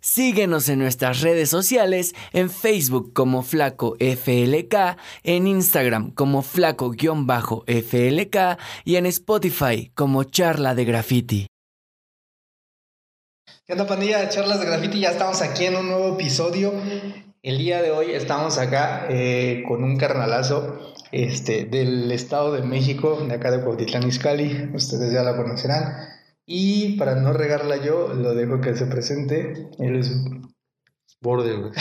Síguenos en nuestras redes sociales, en Facebook como Flaco FLK, en Instagram como Flaco-FLK y en Spotify como Charla de Graffiti. ¿Qué onda pandilla de Charlas de Graffiti? Ya estamos aquí en un nuevo episodio. El día de hoy estamos acá eh, con un carnalazo este, del Estado de México, de acá de Cuautitlán Izcalli. Ustedes ya la conocerán. Y para no regarla yo, lo dejo que se presente. Él es Borde, güey.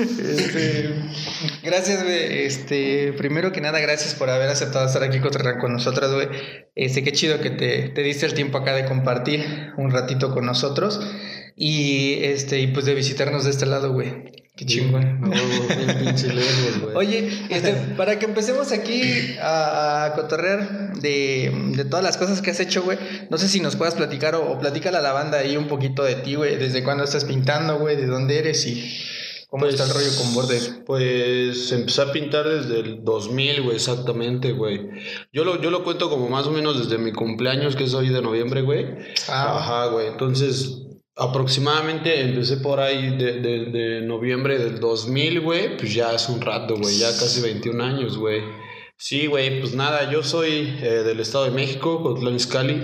este, gracias, güey. Este, primero que nada, gracias por haber aceptado estar aquí con nosotros, güey. Este, qué chido que te, te diste el tiempo acá de compartir un ratito con nosotros. Y este, y pues de visitarnos de este lado, güey. Qué chingón. Oye, este, para que empecemos aquí a, a cotorrear de, de, todas las cosas que has hecho, güey, no sé si nos puedas platicar o, o platícale a la banda ahí un poquito de ti, güey, desde cuándo estás pintando, güey, de dónde eres y cómo pues, está el rollo con Borde. Pues empecé a pintar desde el 2000, güey, exactamente, güey. Yo lo, yo lo cuento como más o menos desde mi cumpleaños, que es hoy de noviembre, güey. Ah. Ajá, güey. Entonces, Aproximadamente empecé por ahí de, de, de noviembre del 2000, güey. Pues ya hace un rato, güey. Ya casi 21 años, güey. Sí, güey. Pues nada, yo soy eh, del Estado de México, Cotlán Izcalli.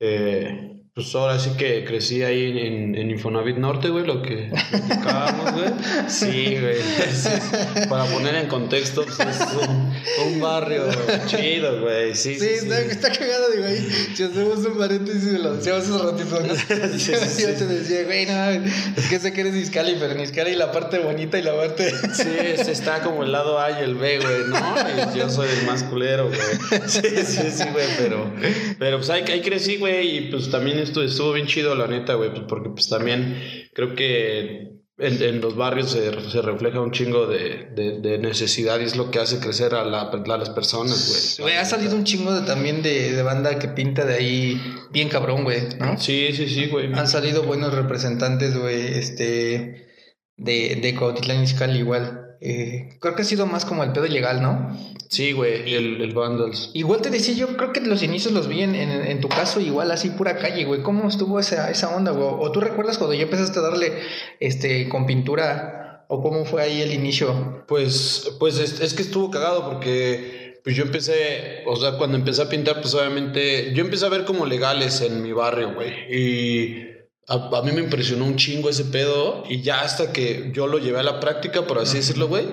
Eh, pues ahora sí que crecí ahí en, en Infonavit Norte, güey, lo que platicábamos, güey. Sí, güey. Para poner en contexto, pues es un, un barrio chido, güey. Sí, sí, sí, está, sí. está cagado, digo, ahí. Si hacemos un paréntesis, lo decíamos hace ratito, ¿no? sí, sí, Yo te decía, güey, no, es que sé que eres Iscali, pero en Iscali la parte bonita y la parte. sí, está como el lado A y el B, güey, ¿no? Y yo soy el más culero, güey. Sí, sí, sí, güey, pero, pero pues ahí, ahí crecí, güey, y pues también esto estuvo bien chido, la neta, güey, pues porque pues también creo que en, en los barrios se, se, refleja un chingo de, de, de, necesidad y es lo que hace crecer a, la, a las personas, güey. Güey, ha salido un chingo de, también de, de banda que pinta de ahí bien cabrón, güey, ¿no? Sí, sí, sí, güey. Han salido buenos representantes, güey, este, de, de Cuautitlán Izcalli igual. Eh, creo que ha sido más como el pedo legal, ¿no? Sí, güey, el, el Vandals. Igual te decía, yo creo que los inicios los vi en, en, en tu caso igual así pura calle, güey. ¿Cómo estuvo esa, esa onda, güey? ¿O tú recuerdas cuando ya empezaste a darle este con pintura? ¿O cómo fue ahí el inicio? Pues, pues es, es que estuvo cagado porque pues yo empecé, o sea, cuando empecé a pintar, pues obviamente, yo empecé a ver como legales en mi barrio, güey. Y a, a, mí me impresionó un chingo ese pedo y ya hasta que yo lo llevé a la práctica, por así decirlo, güey,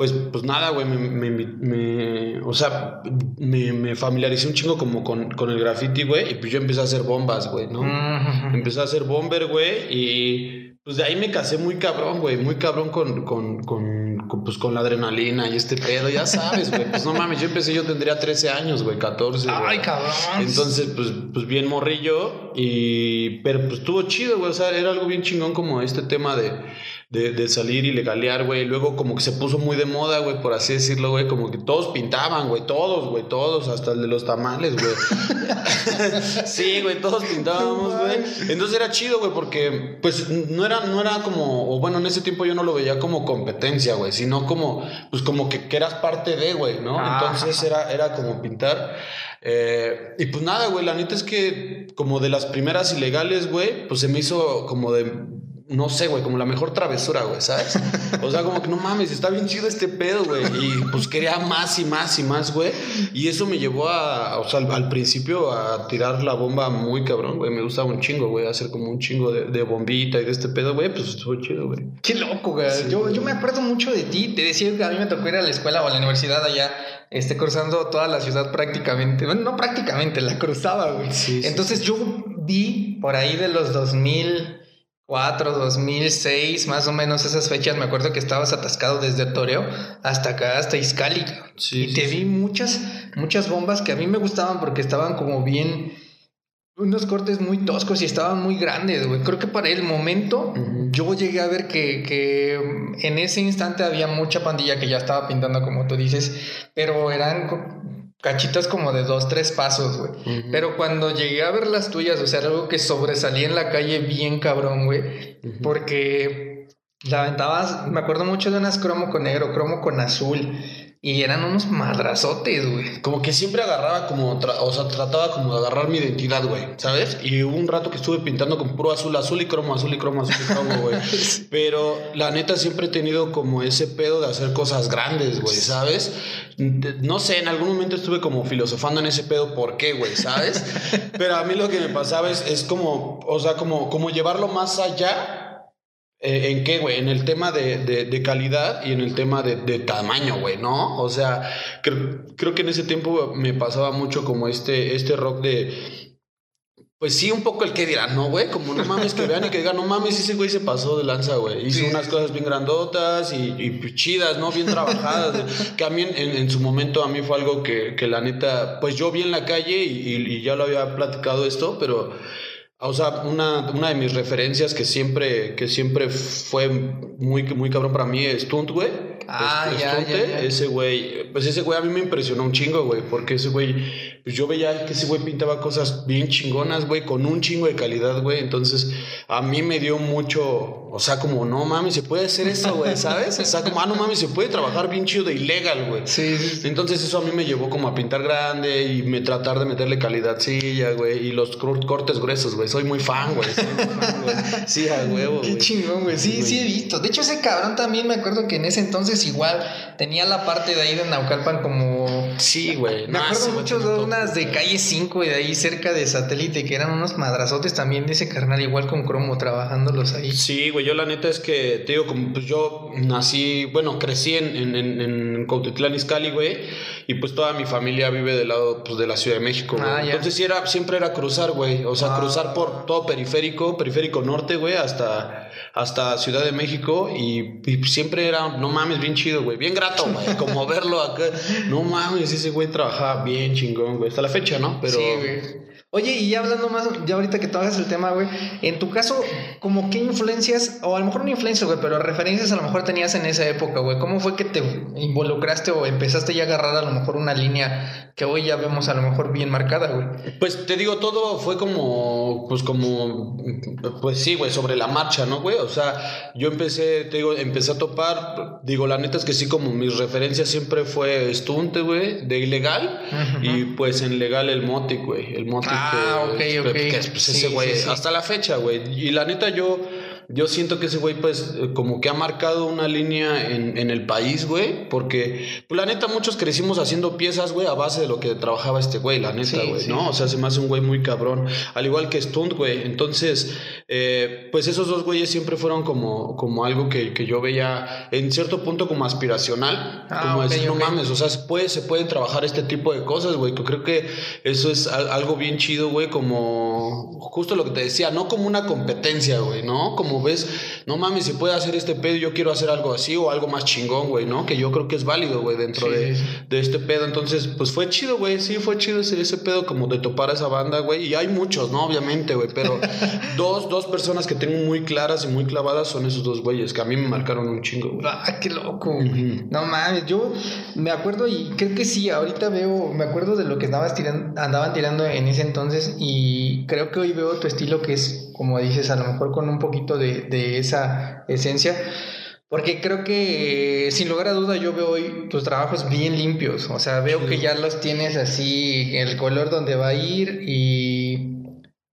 pues, pues nada, güey, me, me, me, o sea, me, me, familiaricé un chingo como con, con el graffiti, güey, y pues yo empecé a hacer bombas, güey, ¿no? Empecé a hacer bomber, güey, y pues de ahí me casé muy cabrón, güey, muy cabrón con, con, con, con, pues, con la adrenalina y este pedo, ya sabes, güey, pues no mames, yo empecé, yo tendría 13 años, güey, 14. Ay, cabrón. Entonces, pues, pues bien morrillo, y, pero pues estuvo chido, güey, o sea, era algo bien chingón como este tema de de, de, salir y legalear, güey. Luego como que se puso muy de moda, güey, por así decirlo, güey. Como que todos pintaban, güey. Todos, güey. Todos, hasta el de los tamales, güey. sí, güey, todos pintábamos, güey. Entonces era chido, güey, porque pues no era, no era como, o bueno, en ese tiempo yo no lo veía como competencia, güey, sino como, pues como que, que eras parte de, güey, ¿no? Entonces era, era como pintar. Eh, y pues nada, güey, la neta es que como de las primeras ilegales, güey, pues se me hizo como de no sé, güey, como la mejor travesura, güey, ¿sabes? O sea, como que no mames, está bien chido este pedo, güey. Y pues quería más y más y más, güey. Y eso me llevó a, o sea, al, al principio a tirar la bomba muy cabrón, güey. Me gustaba un chingo, güey, hacer como un chingo de, de, bombita y de este pedo, güey. Pues estuvo chido, güey. Qué loco, güey. Sí, yo, yo me acuerdo mucho de ti. Te decía que a mí me tocó ir a la escuela o a la universidad allá este, cruzando toda la ciudad prácticamente. Bueno, no prácticamente, la cruzaba, güey. Sí, Entonces sí, yo vi por ahí de los 2000, 2004, 2006, más o menos esas fechas, me acuerdo que estabas atascado desde Toreo hasta acá, hasta Izcali. Sí, y te sí, vi muchas, muchas bombas que a mí me gustaban porque estaban como bien, unos cortes muy toscos y estaban muy grandes, güey. Creo que para el momento uh -huh. yo llegué a ver que, que en ese instante había mucha pandilla que ya estaba pintando, como tú dices, pero eran cachitas como de dos, tres pasos, güey. Uh -huh. Pero cuando llegué a ver las tuyas, o sea, algo que sobresalía en la calle bien cabrón, güey. Uh -huh. Porque la aventabas, me acuerdo mucho de unas cromo con negro, cromo con azul. Y eran unos madrazotes, güey. Como que siempre agarraba como, o sea, trataba como de agarrar mi identidad, güey, ¿sabes? Y hubo un rato que estuve pintando con puro azul, azul y cromo, azul y cromo, azul y cromo, güey. Pero la neta siempre he tenido como ese pedo de hacer cosas grandes, güey, ¿sabes? No sé, en algún momento estuve como filosofando en ese pedo, ¿por qué, güey? ¿Sabes? Pero a mí lo que me pasaba es, es como, o sea, como, como llevarlo más allá eh, ¿En qué, güey? En el tema de, de, calidad y en el tema de, de tamaño, güey, ¿no? O sea, creo, creo, que en ese tiempo me pasaba mucho como este, este rock de... Pues sí, un poco el que dirán, ¿no, güey? Como no mames, que vean y que digan, no mames, ese güey se pasó de lanza, güey. Hizo unas cosas bien grandotas y, y, chidas, ¿no? Bien trabajadas. que a mí en, en, su momento a mí fue algo que, que la neta, pues yo vi en la calle y, y ya lo había platicado esto, pero o sea, una, una, de mis referencias que siempre, que siempre fue muy, muy cabrón para mí es Stunt, güey. Ah, ya, ya, Ese güey, pues ese güey a mí me impresionó un chingo, güey, porque ese güey, pues yo veía que ese güey pintaba cosas bien chingonas, güey, con un chingo de calidad, güey. Entonces, a mí me dio mucho, o sea, como, no mames, se puede hacer eso, güey, ¿sabes? O sea, como, ah, no mames, se puede trabajar bien chido de ilegal, güey. Sí, sí, Entonces, eso a mí me llevó como a pintar grande y me tratar de meterle calidad silla, güey, y los cortes gruesos, güey. Soy muy fan, güey. Sí, a huevo, Qué chingón, güey. Sí, sí he visto. De hecho, ese cabrón también me acuerdo que en ese entonces igual tenía la parte de ahí de Naucalpan como. Sí, güey. Me acuerdo mucho de unas de calle 5 y de ahí cerca de satélite que eran unos madrazotes también de ese carnal, igual con cromo, trabajándolos ahí. Sí, güey. Yo la neta es que, te digo, como pues yo nací, bueno, crecí en, en, en, en Cuautitlán Izcalli, güey. Y pues toda mi familia vive del lado pues, de la Ciudad de México, güey. Ah, Entonces sí era, siempre era cruzar, güey. O sea, ah. cruzar por todo periférico, periférico norte, güey, hasta hasta Ciudad de México y, siempre era, no mames, bien chido, güey, bien grato, güey, como verlo acá. No mames, ese güey trabajaba bien chingón, güey, hasta la fecha, ¿no? Pero... Sí, güey. Oye, y ya hablando más, ya ahorita que hagas el tema, güey, en tu caso, como qué influencias, o a lo mejor no influencias, güey, pero referencias a lo mejor tenías en esa época, güey, ¿cómo fue que te involucraste o empezaste ya a agarrar a lo mejor una línea que hoy ya vemos a lo mejor bien marcada, güey? Pues te digo, todo fue como, pues como, pues sí, güey, sobre la marcha, ¿no, güey? O sea, yo empecé, te digo, empecé a topar, digo, la neta es que sí, como mis referencias siempre fue Stunte, güey, de ilegal, y pues en legal el Motic, güey, el Motic. Ah, ok, ok. Que es, pues, ese güey, hasta la fecha, güey. Y la neta, yo yo siento que ese güey, pues, eh, como que ha marcado una línea en, en el país, güey. Porque, pues, la neta, muchos crecimos haciendo piezas, güey, a base de lo que trabajaba este güey, la neta, güey, ¿no? O sea, se me hace un güey muy cabrón. Al igual que Stunt, güey. Entonces, eh, pues, esos dos güeyes siempre fueron como, como algo que, que yo veía en cierto punto como aspiracional. Ah, como decir, no mames, o sea, se, puede, se pueden trabajar este tipo de cosas, güey. Yo creo que eso es algo bien chido, güey, como justo lo que te decía, no como una competencia, güey, ¿no? Como ves, no mames, si puede hacer este pedo, yo quiero hacer algo así o algo más chingón, güey, ¿no? Que yo creo que es válido, güey, dentro de, de, este pedo. Entonces, pues fue chido, güey, sí, fue chido ese, ese pedo como de topar a esa banda, güey. Y hay muchos, ¿no? Obviamente, güey, pero dos, dos personas que tengo muy claras y muy clavadas son esos dos güeyes, que a mí me marcaron un chingo, güey. Ah, qué loco. No mames, yo me acuerdo y creo que sí, ahorita veo, me acuerdo de lo que andabas tirando, andaban tirando en ese entonces y creo que hoy veo tu estilo que es, como dices, a lo mejor con un poquito de, de esa esencia. Porque creo que sin lugar a duda yo veo hoy tus trabajos bien limpios. O sea, veo que ya los tienes así, el color donde va a ir y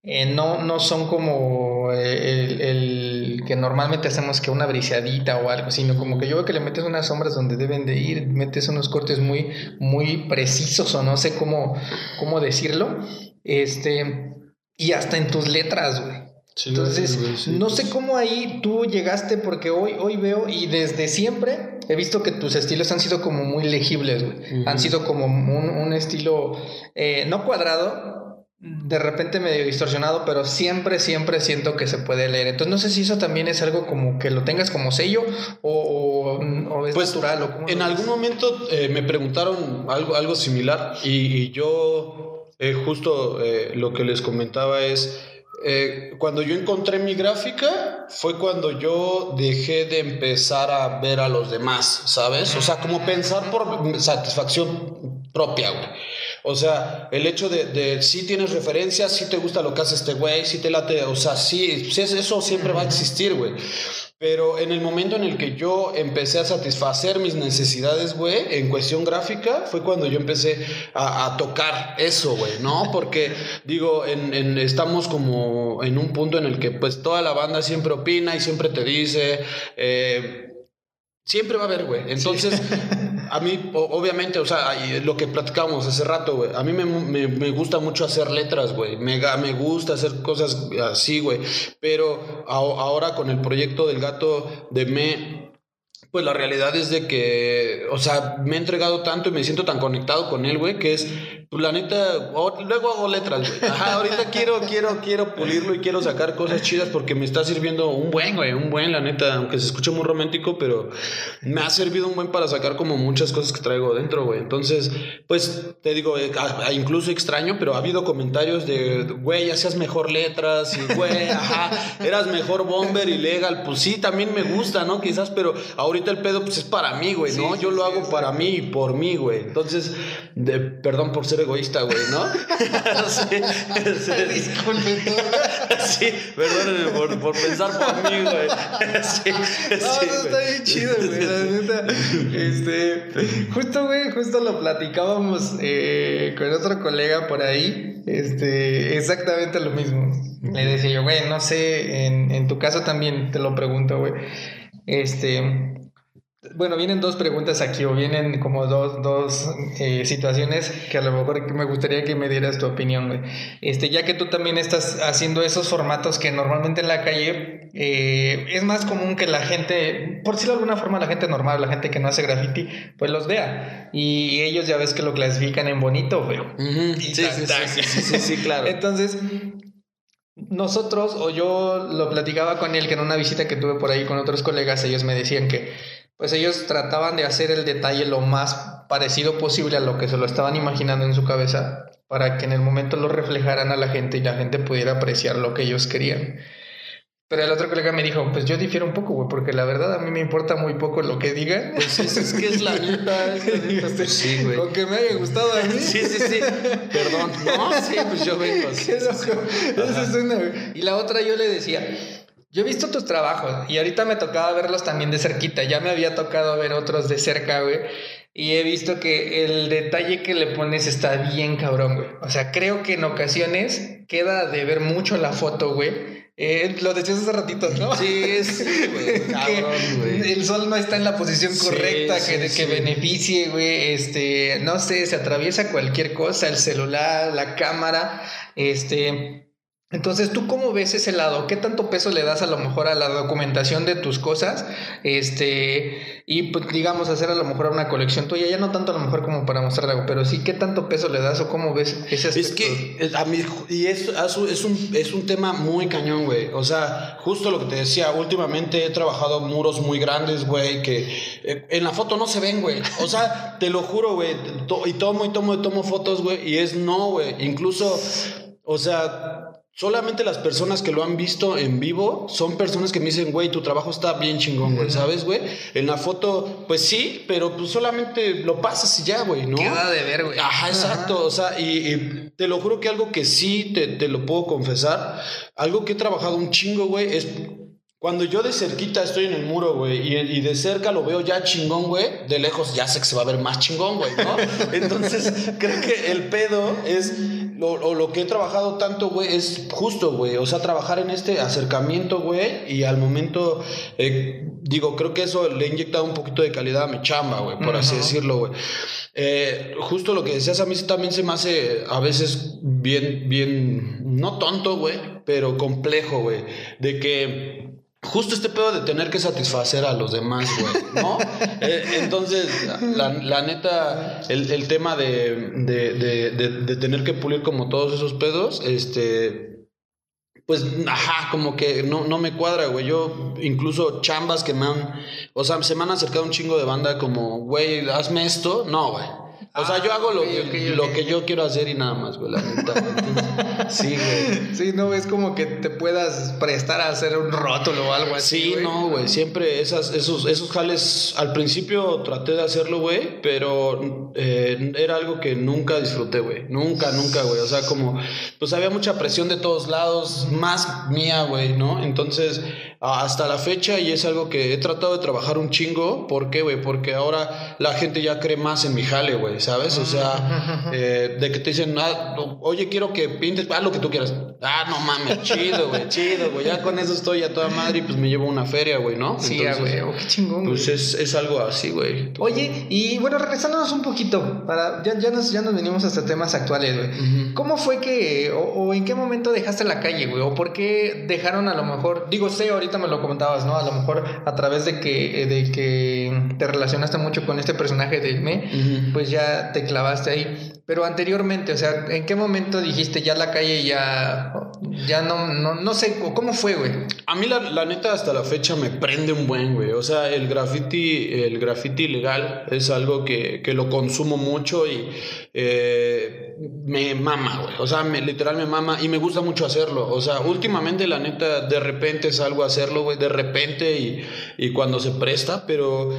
eh, no, no son como el, el, que normalmente hacemos que una briseadita o algo, sino como que yo veo que le metes unas sombras donde deben de ir, metes unos cortes muy, muy precisos o no sé cómo, cómo decirlo. Este, y hasta en tus letras, güey. Entonces, no sé cómo ahí tú llegaste, porque hoy, hoy veo y desde siempre he visto que tus estilos han sido como muy legibles, güey. Han sido como un, estilo eh, no cuadrado, de repente medio distorsionado, pero siempre, siempre siento que se puede leer. Entonces, no sé si eso también es algo como que lo tengas como sello o, es pues, natural. O en algún momento eh, me preguntaron algo, algo similar y, yo eh, justo lo que les comentaba es eh, cuando yo encontré mi gráfica fue cuando yo dejé de empezar a ver a los demás, ¿sabes? O sea, como pensar por satisfacción propia, güey. O sea, el hecho de, si tienes referencias, si te gusta lo que hace este güey, si te late, o sea, sí eso siempre va a existir, güey. Pero en el momento en el que yo empecé a satisfacer mis necesidades, güey, en cuestión gráfica, fue cuando yo empecé a, tocar eso, güey, ¿no? Porque, digo, en, estamos como en un punto en el que pues toda la banda siempre opina y siempre te dice... Eh, Siempre va a haber, güey. Entonces, a mí, obviamente, o sea, lo que platicamos hace rato, güey. A mí me, me, gusta mucho hacer letras, güey. Me, me gusta hacer cosas así, güey. Pero ahora con el proyecto del gato de Me, pues la realidad es de que, o sea, me he entregado tanto y me siento tan conectado con él, güey, que es pues la neta, luego hago letras, güey. Ajá, ahorita quiero, quiero, quiero pulirlo y quiero sacar cosas chidas porque me está sirviendo un buen, güey, un buen, la neta, aunque se escuche muy romántico, pero me ha servido un buen para sacar como muchas cosas que traigo dentro, güey. Entonces, pues te digo, eh, incluso extraño, pero ha habido comentarios de, güey, hacías mejor letras y, güey, ajá, eras mejor bomber y legal. Pues sí, también me gusta, ¿no? Quizás, pero ahorita el pedo, pues es para mí, güey, ¿no? Yo lo hago para mí y por mí, güey. Entonces, de, perdón por ser egoísta, güey, ¿no? sí, sí. Disculpe. sí, perdónenme por, por, pensar por mí, güey. Sí, no, no, está bien chido, güey. La neta. Este, justo, güey, justo lo platicábamos eh, con otro colega por ahí. Este, exactamente lo mismo. Le decía yo, güey, no sé, en, en tu caso también te lo pregunto, güey. Este, bueno, vienen dos preguntas aquí, o vienen como dos, dos eh, situaciones que a lo mejor me gustaría que me dieras tu opinión, güey. Este, ya que tú también estás haciendo esos formatos que normalmente en la calle eh, es más común que la gente, por decirlo de alguna forma, la gente normal, la gente que no hace graffiti, pues los vea. Y ellos ya ves que lo clasifican en bonito, güey. sí, sí, sí, sí, sí, claro. Entonces, nosotros, o yo lo platicaba con él, que en una visita que tuve por ahí con otros colegas, ellos me decían que pues ellos trataban de hacer el detalle lo más parecido posible a lo que se lo estaban imaginando en su cabeza para que en el momento lo reflejaran a la gente y la gente pudiera apreciar lo que ellos querían. Pero el otro colega me dijo, pues yo difiero un poco, güey, porque la verdad a mí me importa muy poco lo que digan. Pues es, que es la neta, pues sí, güey. Con que me haya gustado a mí. Sí, sí, sí. Perdón. No, sí, pues yo vengo. Qué loco. Esa es una, Y la otra yo le decía, yo he visto tus trabajos y ahorita me tocaba verlos también de cerquita. Ya me había tocado ver otros de cerca, güey. Y he visto que el detalle que le pones está bien cabrón, güey. O sea, creo que en ocasiones queda de ver mucho la foto, güey. Eh, lo decías hace ratito, ¿no? Sí, es güey, cabrón, güey. El sol no está en la posición correcta que, que beneficie, güey. Este, no sé, se atraviesa cualquier cosa, el celular, la cámara, este entonces, ¿tú cómo ves ese lado? ¿Qué tanto peso le das a lo mejor a la documentación de tus cosas? Este, y pues, digamos, hacer a lo mejor una colección tuya, ya no tanto a lo mejor como para mostrar algo, pero sí, ¿qué tanto peso le das o cómo ves ese aspecto? Es que, a mí, y es, es, un, es un tema muy cañón, güey. O sea, justo lo que te decía, últimamente he trabajado muros muy grandes, güey, que eh, en la foto no se ven, güey. O sea, te lo juro, güey, y tomo y tomo y tomo fotos, güey, y es no, güey. Incluso, o sea Solamente las personas que lo han visto en vivo son personas que me dicen, güey, tu trabajo está bien chingón, güey, ¿sabes, güey? En la foto, pues sí, pero pues solamente lo pasas y ya, güey, ¿no? Queda de ver, güey. Ajá, exacto. O sea, y, te lo juro que algo que sí te, te lo puedo confesar, algo que he trabajado un chingo, güey, es cuando yo de cerquita estoy en el muro, güey, y, y, de cerca lo veo ya chingón, güey, de lejos ya sé que se va a ver más chingón, güey, ¿no? Entonces, creo que el pedo es lo, lo que he trabajado tanto, güey, es justo, güey. O sea, trabajar en este acercamiento, güey. Y al momento, eh, digo, creo que eso le he inyectado un poquito de calidad a mi chamba, güey, por así decirlo, güey. Eh, justo lo que decías a mí también se me hace a veces bien, bien, no tonto, güey, pero complejo, güey. De que justo este pedo de tener que satisfacer a los demás, güey, ¿no? Eh, entonces, la, neta, el, tema de, de, tener que pulir como todos esos pedos, este, pues, ajá, como que no, no me cuadra, güey. Yo, incluso chambas que me han, o sea, se me han acercado un chingo de banda como, güey, hazme esto, no, güey. O sea, yo hago lo, que, lo que yo quiero hacer y nada más, güey, la neta. sí, güey. Sí, no es como que te puedas prestar a hacer un rótulo o algo así. Sí, no, güey. Siempre esas, esos, esos jales, al principio traté de hacerlo, güey, pero eh, era algo que nunca disfruté, güey. Nunca, nunca, güey. O sea, como, pues había mucha presión de todos lados, más mía, güey, ¿no? Entonces, hasta la fecha, y es algo que he tratado de trabajar un chingo. ¿Por qué, güey? Porque ahora la gente ya cree más en mi jale, güey, ¿sabes? O sea, eh, de que te dicen, ah, oye, quiero que pintes, haz lo que tú quieras. Ah, no mames, chido, güey, chido, güey. Ya con eso estoy a toda madre y pues me llevo una feria, güey, ¿no? Sí, güey, oh, qué chingón. Pues es, es, algo así, güey. Oye, y bueno, regresándonos un poquito, para, ya, ya, nos, ya nos venimos hasta temas actuales, güey. ¿Cómo fue que, o, o, en qué momento dejaste la calle, güey? ¿O por qué dejaron a lo mejor, digo, sé, ahorita me lo comentabas, ¿no? A lo mejor a través de que, de que te relacionaste mucho con este personaje de Me, pues ya te clavaste ahí. Pero anteriormente, o sea, ¿en qué momento dijiste ya la calle ya, ya no, no, no sé, cómo fue, güey? A mí la, la, neta hasta la fecha me prende un buen, güey. O sea, el graffiti, el graffiti legal es algo que, que lo consumo mucho y eh, me mama, güey. O sea, me, literal me mama y me gusta mucho hacerlo. O sea, últimamente la neta de repente salgo a hacerlo, güey, de repente y, y cuando se presta, pero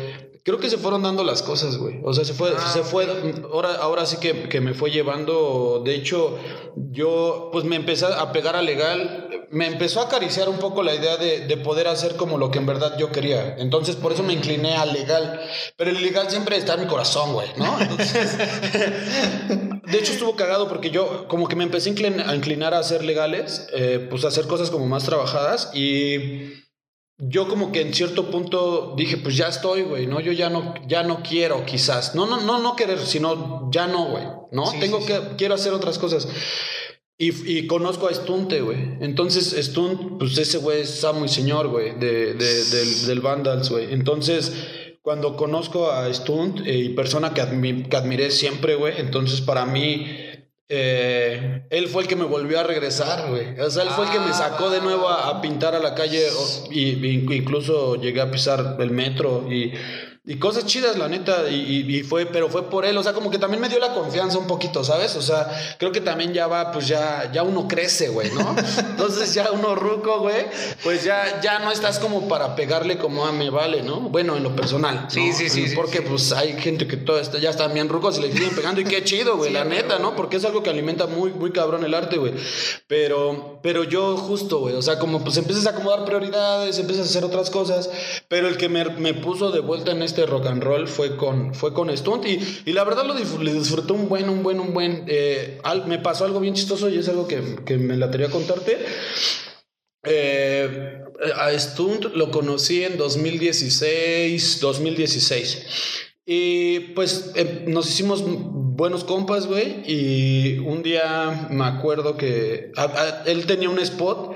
creo que se fueron dando las cosas, güey. O sea, se fue, ah, se fue, ahora, ahora sí que, que, me fue llevando, de hecho, yo pues me empecé a pegar a legal, me empezó a acariciar un poco la idea de, de, poder hacer como lo que en verdad yo quería. Entonces, por eso me incliné a legal. Pero el legal siempre está en mi corazón, güey, ¿no? Entonces, de hecho estuvo cagado porque yo como que me empecé a inclinar a hacer legales, eh, pues a hacer cosas como más trabajadas y yo como que en cierto punto dije, pues ya estoy, güey, ¿no? Yo ya no, ya no quiero, quizás. No, no, no, no querer, sino ya no, güey, ¿no? Tengo que, quiero hacer otras cosas. Y, y conozco a Stunte, güey. Entonces, Stunt, pues ese güey es amo y señor, güey, de, de, del, del Vandals, güey. Entonces, cuando conozco a Stunt eh, y persona que, admi que admiré siempre, güey, entonces para mí eh, él fue el que me volvió a regresar, güey. O sea, él fue el que me sacó de nuevo a, pintar a la calle y, y, incluso llegué a pisar el metro y y cosas chidas, la neta, y, y, fue, pero fue por él, o sea, como que también me dio la confianza un poquito, ¿sabes? O sea, creo que también ya va, pues ya, ya uno crece, güey, ¿no? Entonces ya uno ruco, güey, pues ya, ya no estás como para pegarle como a me vale, ¿no? Bueno, en lo personal. ¿no? Sí, sí, sí. Porque sí, pues hay gente que todo está, ya están bien rucos y le siguen pegando y qué chido, güey, sí, la neta, ¿no? Porque es algo que alimenta muy, muy cabrón el arte, güey. Pero, pero yo justo, güey, o sea, como pues empiezas a acomodar prioridades, empiezas a hacer otras cosas, pero el que me, me puso de vuelta en este rock and roll fue con, fue con Stunt y, y la verdad lo disfruté un buen, un buen, un buen... Eh, me pasó algo bien chistoso y es algo que, que me la quería contarte. Eh, a Stunt lo conocí en 2016, 2016. Y pues eh, nos hicimos buenos compas, güey. Y un día me acuerdo que a, a, él tenía un spot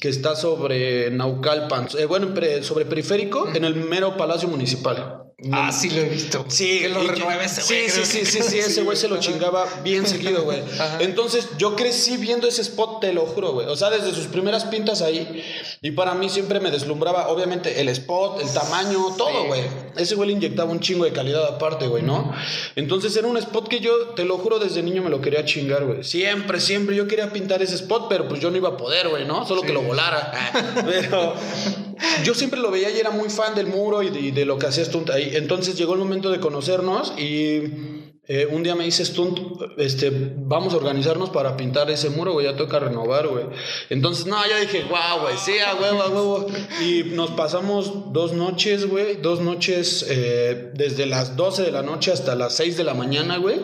que está sobre Naucalpan, eh, bueno, sobre periférico, en el mero Palacio Municipal. Ah, sí lo he visto. Sí, que lo renueve ese güey. Sí, sí, sí, sí, sí, ese güey se lo chingaba bien seguido, güey. Entonces, yo crecí viendo ese spot, te lo juro, güey. O sea, desde sus primeras pintas ahí. Y para mí siempre me deslumbraba, obviamente, el spot, el tamaño, todo, güey. Ese güey le inyectaba un chingo de calidad aparte, güey, ¿no? Entonces, era un spot que yo, te lo juro, desde niño me lo quería chingar, güey. Siempre, siempre yo quería pintar ese spot, pero pues yo no iba a poder, güey, ¿no? Solo sí. que lo volara. Pero yo siempre lo veía y era muy fan del muro y de, lo que hacía Stunt ahí. Entonces llegó el momento de conocernos y eh, un día me dice Stunt, este, vamos a organizarnos para pintar ese muro, güey, ya toca renovar, güey. Entonces, no, yo dije, guau, güey, sí, a huevo, a huevo. Y nos pasamos dos noches, güey, dos noches, eh, desde las 12 de la noche hasta las 6 de la mañana, güey.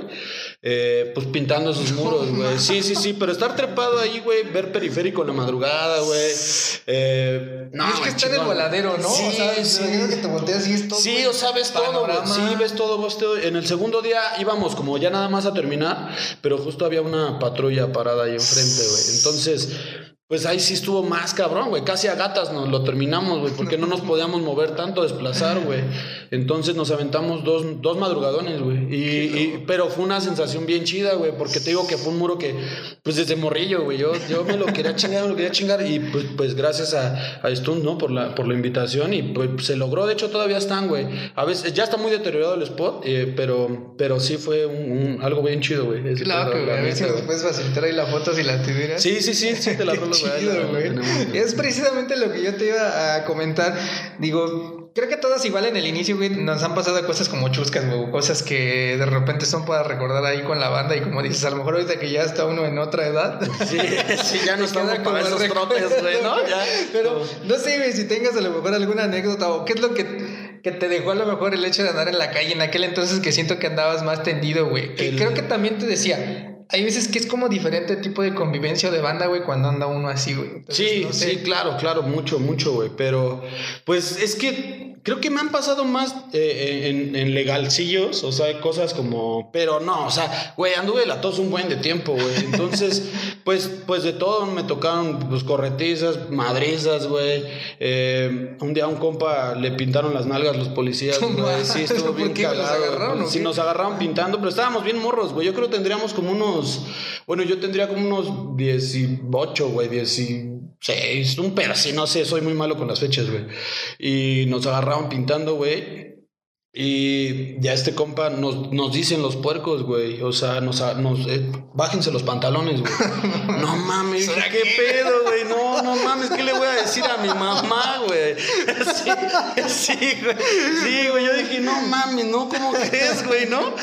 Eh, pues pintando esos muros, güey. Sí, sí, sí, pero estar trepado ahí, güey, ver periférico en la madrugada, güey. Eh, no, y es que está en el voladero, ¿no? Sí, o sea, sí. que te volteas y es todo. Sí, o sea, ves todo, güey. Sí, ves todo, ves todo. En el segundo día íbamos como ya nada más a terminar, pero justo había una patrulla parada ahí enfrente, güey. Entonces, pues ahí sí estuvo más cabrón, güey. Casi a gatas nos lo terminamos, güey, porque no nos podíamos mover tanto, desplazar, güey. Entonces nos aventamos dos, dos madrugadones, güey. Y, pero fue una sensación bien chida, güey, porque te digo que fue un muro que, pues desde morrillo, güey, yo, yo me lo quería chingar, me lo quería chingar. Y pues, pues gracias a, a Stunt, ¿no? Por la, por la invitación. Y pues se logró, de hecho todavía están, güey. A veces ya está muy deteriorado el spot, eh, pero, pero sí fue un, algo bien chido, güey. Claro, güey. A ver si nos puedes facilitar ahí la foto si la tuvieras. Sí, sí, sí, sí, te la rolo, güey. Es precisamente lo que yo te iba a comentar. Digo, creo que todas igual en el inicio, güey, nos han pasado cosas como chuscas, güey, cosas que de repente son para recordar ahí con la banda y como dices, a lo mejor ahorita que ya está uno en otra edad. Sí, sí, ya no estamos con esos trotes, güey, ¿no? Ya. Pero no sé, güey, si tengas a lo mejor alguna anécdota o qué es lo que, que te dejó a lo mejor el hecho de andar en la calle en aquel entonces que siento que andabas más tendido, güey. Que creo que también te decía, hay veces que es como diferente tipo de convivencia de banda, güey, cuando anda uno así, güey. sí, sí, claro, claro, mucho, mucho, güey. Pero, pues es que creo que me han pasado más eh, en, en, legalcillos, o sea, cosas como, pero no, o sea, güey, anduve la tos un buen de tiempo, güey. Entonces, pues, pues de todo me tocaron, pues, corretizas, madrizas, güey. Eh, un día a un compa le pintaron las nalgas los policías, güey. Sí, estuvo bien cagado. Sí, nos agarraron pintando, pero estábamos bien morros, güey. Yo creo que tendríamos como unos, bueno, yo tendría como unos 18, güey, 16, un sí, no sé, soy muy malo con las fechas, güey. Y nos agarraron pintando, güey. Y ya este compa nos, nos dicen los puercos, güey. O sea, nos, nos eh, bájense los pantalones, güey. no mames, ¿qué pedo, güey? No, no mames, ¿qué le voy a decir a mi mamá, güey? Sí, sí, güey. Sí, güey. Yo dije, no mames, no, ¿cómo crees, güey? ¿No?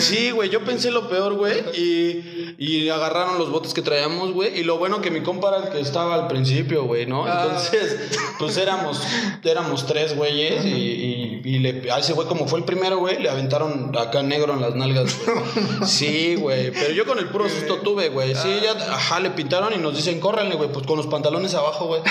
Sí, güey. Yo pensé lo peor, güey. Y, y agarraron los botes que traíamos, güey. Y lo bueno que mi compa era el que estaba al principio, güey, ¿no? Ah. Entonces, pues éramos, éramos tres güeyes y, y, y le, a ese güey como fue el primero, güey, le aventaron acá negro en las nalgas, Sí, güey. Pero yo con el puro susto tuve, güey. Sí, ya, ajá, le pintaron y nos dicen, córranle, güey, pues con los pantalones abajo, güey.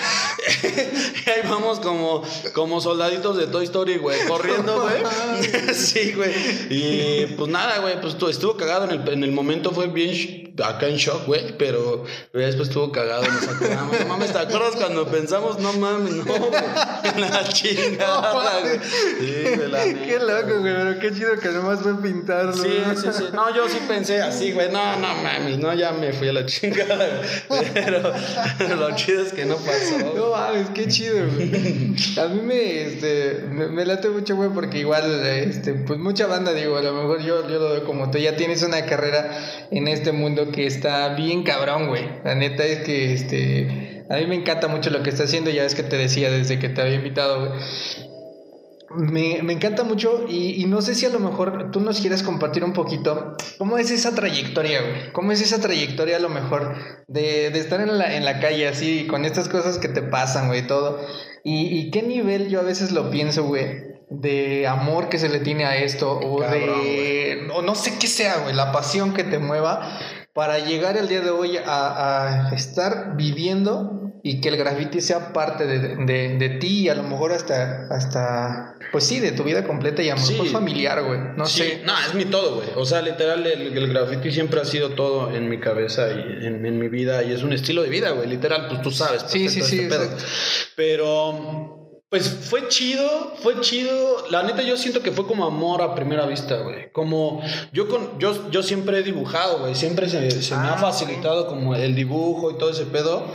y ahí vamos como, como soldaditos de Toy Story, güey, corriendo, güey. sí, güey. Y pues nada, güey, pues estuvo cagado en el, en el momento, fue bien acá en shock, güey, pero después estuvo cagado, nos acordamos. No mames, ¿te acuerdas cuando pensamos, no mames, no, güey? La chingada, güey. Sí, güey, la Qué loco, güey, pero qué chido que nomás fue pintarlo. Sí, sí, sí. No, yo sí pensé así, güey. No, no mames, no, ya me fui a la chingada. Pero lo chido es que no pasó. No mames, qué chido, güey. A mí me, este, me, late mucho, güey, porque igual, este, pues mucha banda, digo, a lo mejor yo, yo lo veo como tú. Ya tienes una carrera en este mundo que está bien cabrón, güey. La neta es que, este, a mí me encanta mucho lo que está haciendo. Ya ves que te decía desde que te había invitado, güey me, me, encanta mucho y, y, no sé si a lo mejor tú nos quieres compartir un poquito cómo es esa trayectoria, güey. ¿Cómo es esa trayectoria a lo mejor de, de estar en la, en la, calle así con estas cosas que te pasan, güey, todo? Y, y, qué nivel yo a veces lo pienso, güey, de amor que se le tiene a esto o de... O no sé qué sea, güey, la pasión que te mueva para llegar el día de hoy a, a estar viviendo y que el graffiti sea parte de, de, de, ti y a lo mejor hasta, hasta, pues sí, de tu vida completa y a lo mejor familiar, güey. No sé. No, es mi todo, güey. O sea, literal, el, el, graffiti siempre ha sido todo en mi cabeza y en, en, mi vida y es un estilo de vida, güey. Literal, pues tú sabes. Sí, sí, sí. Este Pero... Pues fue chido, fue chido. La neta, yo siento que fue como amor a primera vista, güey. Como yo con, yo, yo siempre he dibujado, güey. Siempre se, se me ha ah, facilitado como el dibujo y todo ese pedo.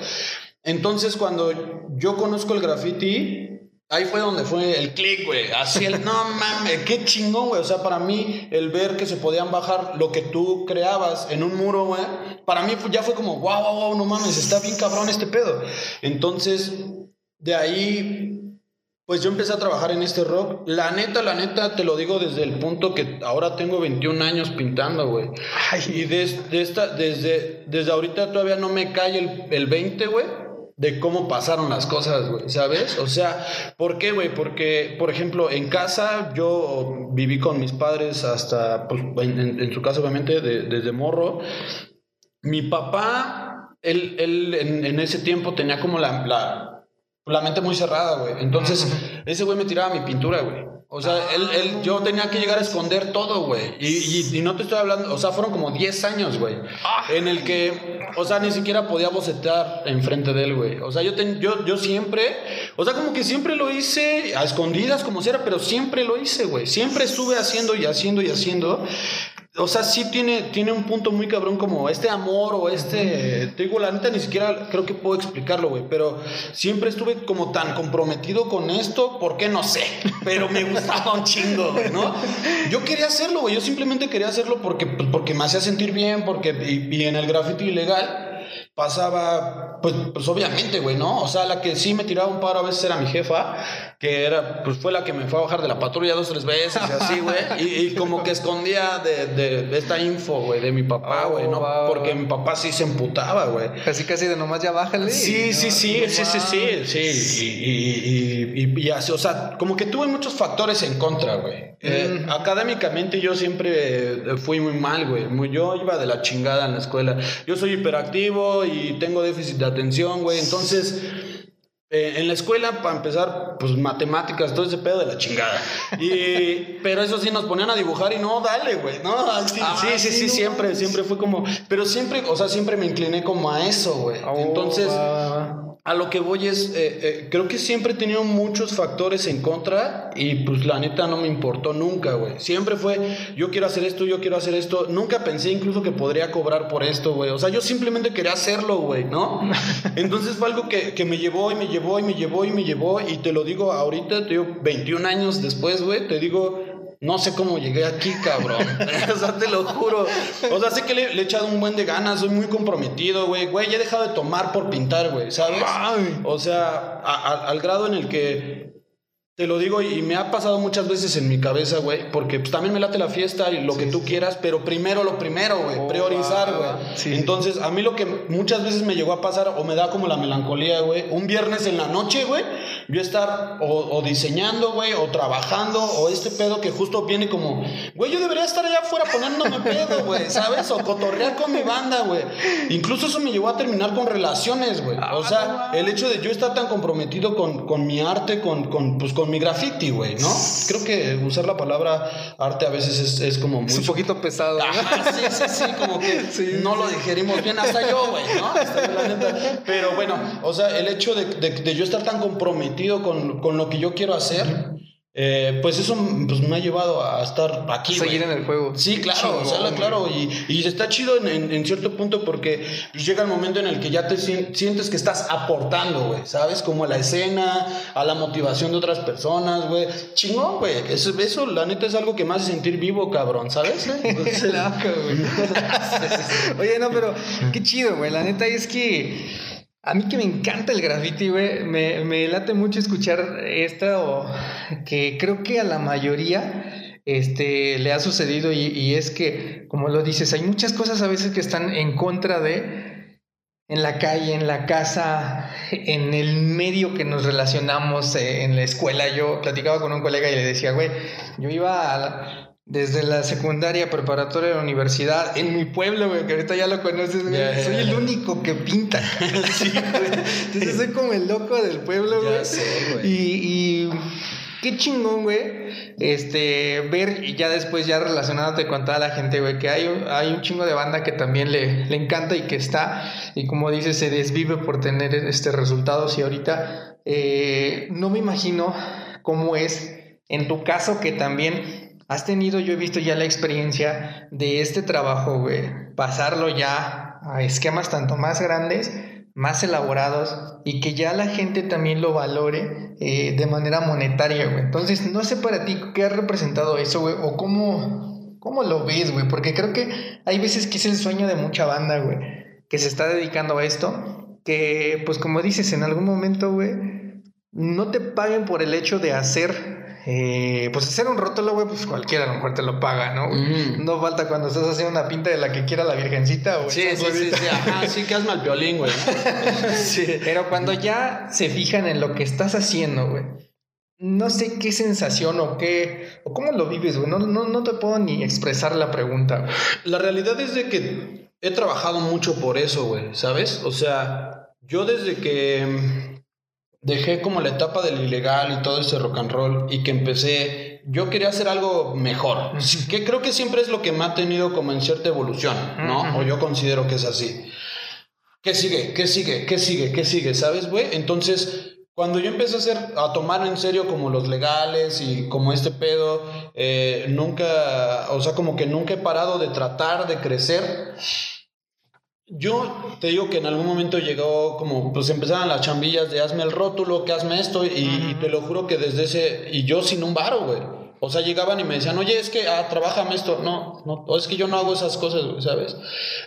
Entonces, cuando yo conozco el graffiti, ahí fue donde fue el click, güey. Así el, no mames, qué chingón, güey. O sea, para mí, el ver que se podían bajar lo que tú creabas en un muro, güey, para mí ya fue como, wow, wow, wow, no mames, está bien cabrón este pedo. Entonces, de ahí pues yo empecé a trabajar en este rock. La neta, la neta, te lo digo desde el punto que ahora tengo 21 años pintando, güey. Y desde, esta, desde, desde ahorita todavía no me cae el, el 20, güey de cómo pasaron las cosas, güey, ¿sabes? O sea, ¿por qué, güey? Porque, por ejemplo, en casa yo viví con mis padres hasta, pues, en, su casa, obviamente, desde morro. Mi papá, él, él en, ese tiempo tenía como la, la, la mente muy cerrada, güey. Entonces, ese güey me tiraba mi pintura, güey. O sea, él, él, yo tenía que llegar a esconder todo, güey. Y, y, no te estoy hablando, o sea, fueron como 10 años, güey. En el que, o sea, ni siquiera podía bocetar enfrente de él, güey. O sea, yo, yo, yo siempre, o sea, como que siempre lo hice a escondidas, como si era, pero siempre lo hice, güey. Siempre estuve haciendo y haciendo y haciendo o sea, sí tiene, tiene un punto muy cabrón como este amor o este... Te digo, la neta ni siquiera creo que puedo explicarlo, güey. Pero siempre estuve como tan comprometido con esto, ¿por qué? No sé. Pero me gustaba un chingo, ¿no? Yo quería hacerlo, güey. Yo simplemente quería hacerlo porque, porque me hacía sentir bien, porque... Y, en el graffiti ilegal pasaba, pues, pues obviamente, güey, ¿no? O sea, la que sí me tiraba un paro a veces era mi jefa, que era, pues fue la que me fue a bajar de la patrulla dos, tres veces y así, güey. Y, como que escondía de, de, esta info, güey, de mi papá, oh, güey, ¿no? Porque mi papá sí se emputaba, güey. Casi, casi de nomás ya bájale. Sí, sí, sí, sí, sí, sí, sí. Y, y, y, así, o sea, como que tuve muchos factores en contra, güey. Eh, académicamente yo siempre fui muy mal, güey. Yo iba de la chingada en la escuela. Yo soy hiperactivo y tengo déficit de atención, güey. Entonces eh, en la escuela, para empezar, pues matemáticas, todo ese pedo de la chingada. Y, pero eso sí nos ponían a dibujar y no, dale, güey, ¿no? Sí, ah, sí, sí, siempre, siempre fue como. Pero siempre, o sea, siempre me incliné como a eso, güey. Oh, Entonces. A lo que voy es, eh, eh, creo que siempre he tenido muchos factores en contra y pues la neta no me importó nunca, güey. Siempre fue, yo quiero hacer esto, yo quiero hacer esto. Nunca pensé incluso que podría cobrar por esto, güey. O sea, yo simplemente quería hacerlo, güey, ¿no? Entonces fue algo que, que, me llevó y me llevó y me llevó y me llevó. Y te lo digo ahorita, te digo, 21 años después, güey, te digo, no sé cómo llegué aquí, cabrón. o sea, te lo juro. O sea, sé que le, he echado un buen de ganas, soy muy comprometido, güey. Güey, he dejado de tomar por pintar, güey, ¿sabes? O sea, al grado en el que te lo digo y me ha pasado muchas veces en mi cabeza, güey, porque pues, también me late la fiesta y lo que tú quieras, pero primero lo primero, güey, oh, priorizar, güey. Entonces, a mí lo que muchas veces me llegó a pasar o me da como la melancolía, güey, un viernes en la noche, güey, yo estar o, diseñando, güey, o trabajando, o este pedo que justo viene como, güey, yo debería estar allá afuera poniéndome pedo, güey, ¿sabes? O cotorrear con mi banda, güey. Incluso eso me llevó a terminar con relaciones, güey. O sea, el hecho de yo estar tan comprometido con, con mi arte, con, con, pues, con mi graffiti, güey, ¿no? Creo que usar la palabra arte a veces es, es como muy... Es un poquito pesado. sí, sí, sí, como que no lo digerimos bien hasta yo, güey, ¿no? Pero bueno, o sea, el hecho de, de, de yo estar tan comprometido con, con, lo que yo quiero hacer... Eh, pues eso pues, me ha llevado a estar aquí. Seguir en el juego. Sí, claro, o sea, claro. Y, y, está chido en, en, cierto punto porque llega el momento en el que ya te sientes que estás aportando, güey, ¿sabes? Como a la escena, a la motivación de otras personas, güey. Chingón, güey. Eso, eso, la neta, es algo que me hace sentir vivo, cabrón, ¿sabes? Oye, no, pero qué chido, güey. La neta es que a mí que me encanta el graffiti, güey, me, me late mucho escuchar esto que creo que a la mayoría este, le ha sucedido y, y, es que, como lo dices, hay muchas cosas a veces que están en contra de, en la calle, en la casa, en el medio que nos relacionamos, eh, en la escuela. Yo platicaba con un colega y le decía, güey, yo iba a desde la secundaria, preparatoria de la universidad, en mi pueblo, güey, que ahorita ya lo conoces, güey. soy el único que pinta. sí, güey. Entonces soy como el loco del pueblo, güey. Y, y qué chingón, güey. Este, ver y ya después, ya relacionándote con toda la gente, güey, que hay, hay un chingo de banda que también le, le encanta y que está, y como dices, se desvive por tener este resultados. Y ahorita eh, no me imagino cómo es en tu caso que también has tenido, yo he visto ya la experiencia de este trabajo, güey, pasarlo ya a esquemas tanto más grandes, más elaborados y que ya la gente también lo valore eh, de manera monetaria, güey. Entonces, no sé para ti qué ha representado eso, güey, o cómo, cómo lo ves, güey, porque creo que hay veces que es el sueño de mucha banda, güey, que se está dedicando a esto, que, pues como dices, en algún momento, güey, no te paguen por el hecho de hacer eh, pues hacer un rótulo, güey, pues cualquiera a lo mejor te lo paga, ¿no? No falta cuando estás haciendo una pinta de la que quiera la virgencita, güey. Sí, sí, sí, sí, ajá, sí que hazme el violín, güey. sí. Pero cuando ya se fijan en lo que estás haciendo, güey, no sé qué sensación o qué, o cómo lo vives, güey. No, no, no te puedo ni expresar la pregunta. La realidad es de que he trabajado mucho por eso, güey, ¿sabes? O sea, yo desde que dejé como la etapa del ilegal y todo ese rock and roll y que empecé yo quería hacer algo mejor, que creo que siempre es lo que me ha tenido como en cierta evolución, ¿no? O yo considero que es así. ¿Qué sigue? ¿Qué sigue? ¿Qué sigue? ¿Qué sigue? ¿Sabes, güey? Entonces, cuando yo empecé a hacer, a tomar en serio como los legales y como este pedo, eh, nunca, o sea, como que nunca he parado de tratar de crecer. Yo te digo que en algún momento llegó como, pues empezaban las chambillas de hazme el rótulo, que hazme esto, y, y te lo juro que desde ese, y yo sin un varo, güey. O sea, llegaban y me decían, oye, es que, ah, trabájame esto. No, no, es que yo no hago esas cosas, güey, ¿sabes?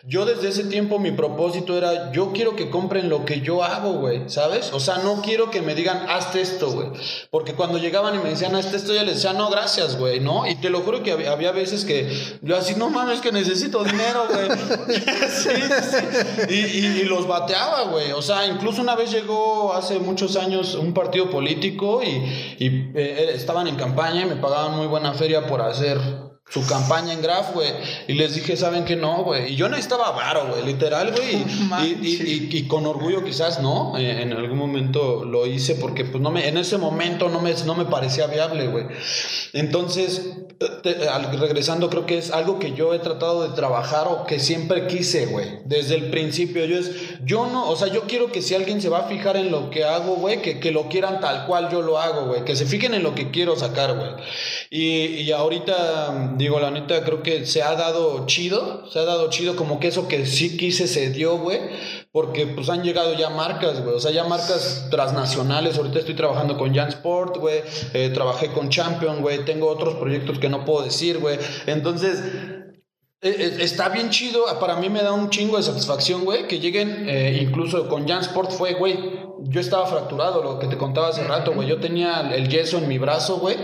Yo desde ese tiempo mi propósito era, yo quiero que compren lo que yo hago, güey, ¿sabes? O sea, no quiero que me digan, hazte esto, güey. Porque cuando llegaban y me decían, hazte esto, yo les decía, no, gracias, güey, ¿no? Y te lo juro que había, veces que yo así, no mames, que necesito dinero, güey. sí, sí. Y, y, los bateaba, güey. O sea, incluso una vez llegó hace muchos años un partido político y, y eh, estaban en campaña y me pagaban muy buena feria por hacer su campaña en Graf, güey. Y les dije, ¿saben qué no, güey? Y yo no estaba varo, güey, literal, güey. Y, y, con orgullo quizás, ¿no? Eh, en algún momento lo hice porque, pues, no me, en ese momento no me, no me parecía viable, güey. Entonces, regresando, creo que es algo que yo he tratado de trabajar o que siempre quise, güey. Desde el principio, yo es, yo no, o sea, yo quiero que si alguien se va a fijar en lo que hago, güey, que, que lo quieran tal cual yo lo hago, güey. Que se fijen en lo que quiero sacar, güey. Y, ahorita digo, la neta, creo que se ha dado chido, se ha dado chido como que eso que sí quise se dio, güey, porque pues han llegado ya marcas, güey, o sea, ya marcas transnacionales, ahorita estoy trabajando con Jan Sport, güey, eh, trabajé con Champion, güey, tengo otros proyectos que no puedo decir, güey, entonces... Eh, eh, está bien chido, para mí me da un chingo de satisfacción, güey, que lleguen, incluso con Jan Sport fue, güey, yo estaba fracturado, lo que te contaba hace rato, güey. Yo tenía el yeso en mi brazo, güey.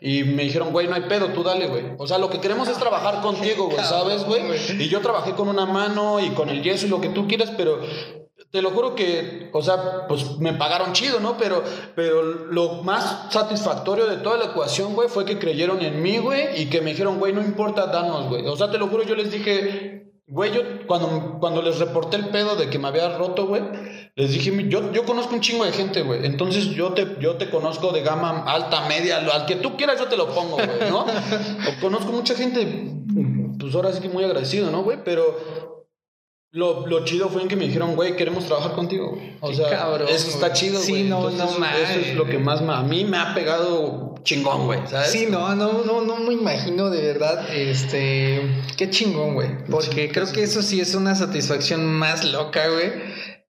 Y me dijeron, güey, no hay pedo, tú dale, güey. O sea, lo que queremos es trabajar contigo, güey, ¿sabes, güey? Y yo trabajé con una mano y con el yeso y lo que tú quieras, pero te lo juro que, o sea, pues me pagaron chido, ¿no? Pero, pero lo más satisfactorio de toda la ecuación, güey, fue que creyeron en mí, güey, y que me dijeron, güey, no importa, danos, güey. O sea, te lo juro, yo les dije, güey, yo cuando, cuando les reporté el pedo de que me había roto, güey, les dije, yo, yo conozco un chingo de gente, güey. Entonces yo te, yo te conozco de gama alta, media, al que tú quieras yo te lo pongo, güey, ¿no? o conozco mucha gente, pues ahora sí que muy agradecido, ¿no, güey? Pero lo, lo, chido fue en que me dijeron, güey, queremos trabajar contigo. O sea, eso está chido, güey. Sí, no, no, Eso es lo que más a mí me ha pegado chingón, güey, ¿sabes? Sí, no, no, no, no me imagino de verdad, este, qué chingón, güey. Porque creo que eso sí es una satisfacción más loca, güey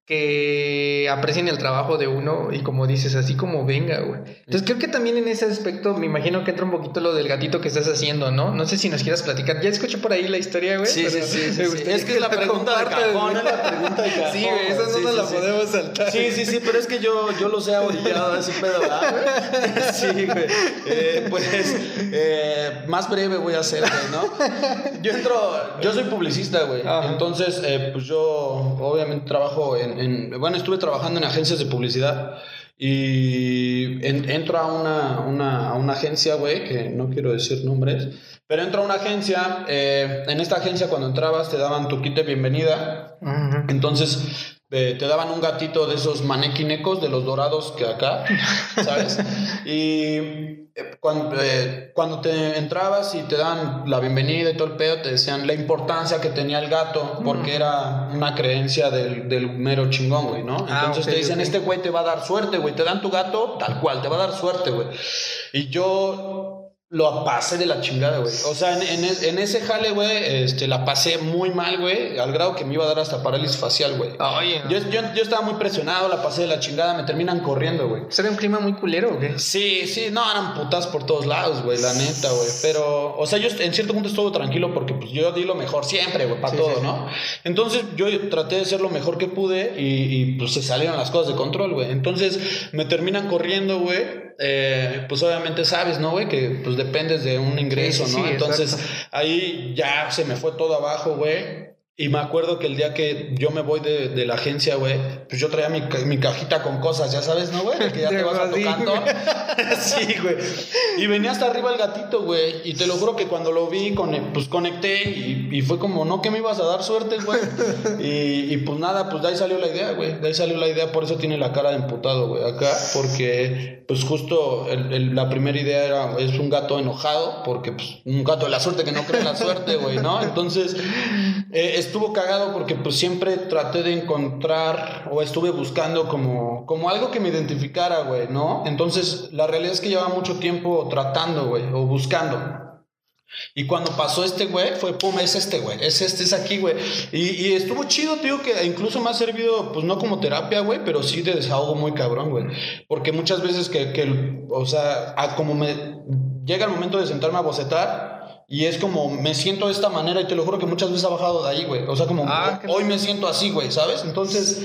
que aprecien el trabajo de uno y como dices, así como venga, güey. Entonces creo que también en ese aspecto me imagino que entra un poquito lo del gatito que estás haciendo, ¿no? No sé si nos quieras platicar. Ya escuché por ahí la historia, güey. Sí, sí, sí, Es que es la pregunta de cajón, es la pregunta de cajón. Sí, güey, esa no nos la podemos saltar. Sí, sí, sí, pero es que yo, yo los he orillado de ese pedo, ¿verdad? Sí, güey. Eh, pues eh, más breve voy a hacer, güey, ¿no? Yo entro, yo soy publicista, güey. Entonces, eh, pues yo obviamente trabajo en bueno, estuve trabajando en agencias de publicidad y entro a una, una, a una agencia, güey, que no quiero decir nombres, pero entro a una agencia, eh, en esta agencia cuando entrabas te daban tu kit de bienvenida, entonces eh, te daban un gatito de esos manequinecos de los dorados que acá, ¿sabes? Y cuando, eh, cuando, te entrabas y te dan la bienvenida y todo el pedo, te decían la importancia que tenía el gato, porque era una creencia del, del mero chingón, güey, ¿no? Ah, Entonces te dicen, este güey te va a dar suerte, güey, te dan tu gato tal cual, te va a dar suerte, güey. Y yo lo pasé de la chingada, güey. O sea, en, en, ese jale, güey, este, la pasé muy mal, güey, al grado que me iba a dar hasta parálisis facial, güey. Oye, yo, yo, yo, estaba muy presionado, la pasé de la chingada, me terminan corriendo, güey. ¿Sería un clima muy culero o qué? Sí, sí, no, eran putas por todos lados, güey, la neta, güey. Pero, o sea, yo en cierto punto estuve tranquilo porque, pues, yo di lo mejor siempre, güey, para todo, ¿no? Entonces, yo traté de ser lo mejor que pude y, y pues, se salieron las cosas de control, güey. Entonces, me terminan corriendo, güey eh, pues obviamente sabes, ¿no, güey? Que pues dependes de un ingreso, ¿no? Entonces ahí ya se me fue todo abajo, güey. Y me acuerdo que el día que yo me voy de, de la agencia, güey, pues yo traía mi, mi, cajita con cosas, ya sabes, ¿no, güey? Que ya te vas a tocando. sí, güey. Y venía hasta arriba el gatito, güey. Y te lo juro que cuando lo vi, pues conecté y, y fue como, no, que me ibas a dar suerte, güey. Y, y, pues nada, pues de ahí salió la idea, güey. De ahí salió la idea, por eso tiene la cara de emputado, güey, acá. Porque, pues justo el, la primera idea era, es un gato enojado, porque, pues, un gato de la suerte que no cree en la suerte, güey, ¿no? Entonces, eh, estuvo cagado porque pues siempre traté de encontrar o estuve buscando como, como algo que me identificara, güey, ¿no? Entonces, la realidad es que llevaba mucho tiempo tratando, güey, o buscando. Y cuando pasó este güey, fue, pum, es este güey, es este, es aquí, güey. Y, y, estuvo chido, tío, que incluso me ha servido, pues no como terapia, güey, pero sí de desahogo muy cabrón, güey. Porque muchas veces que, que o sea, como me llega el momento de sentarme a bocetar, y es como, me siento de esta manera y te lo juro que muchas veces ha bajado de ahí, güey. O sea, como, ah, hoy me siento así, güey, ¿sabes? Entonces,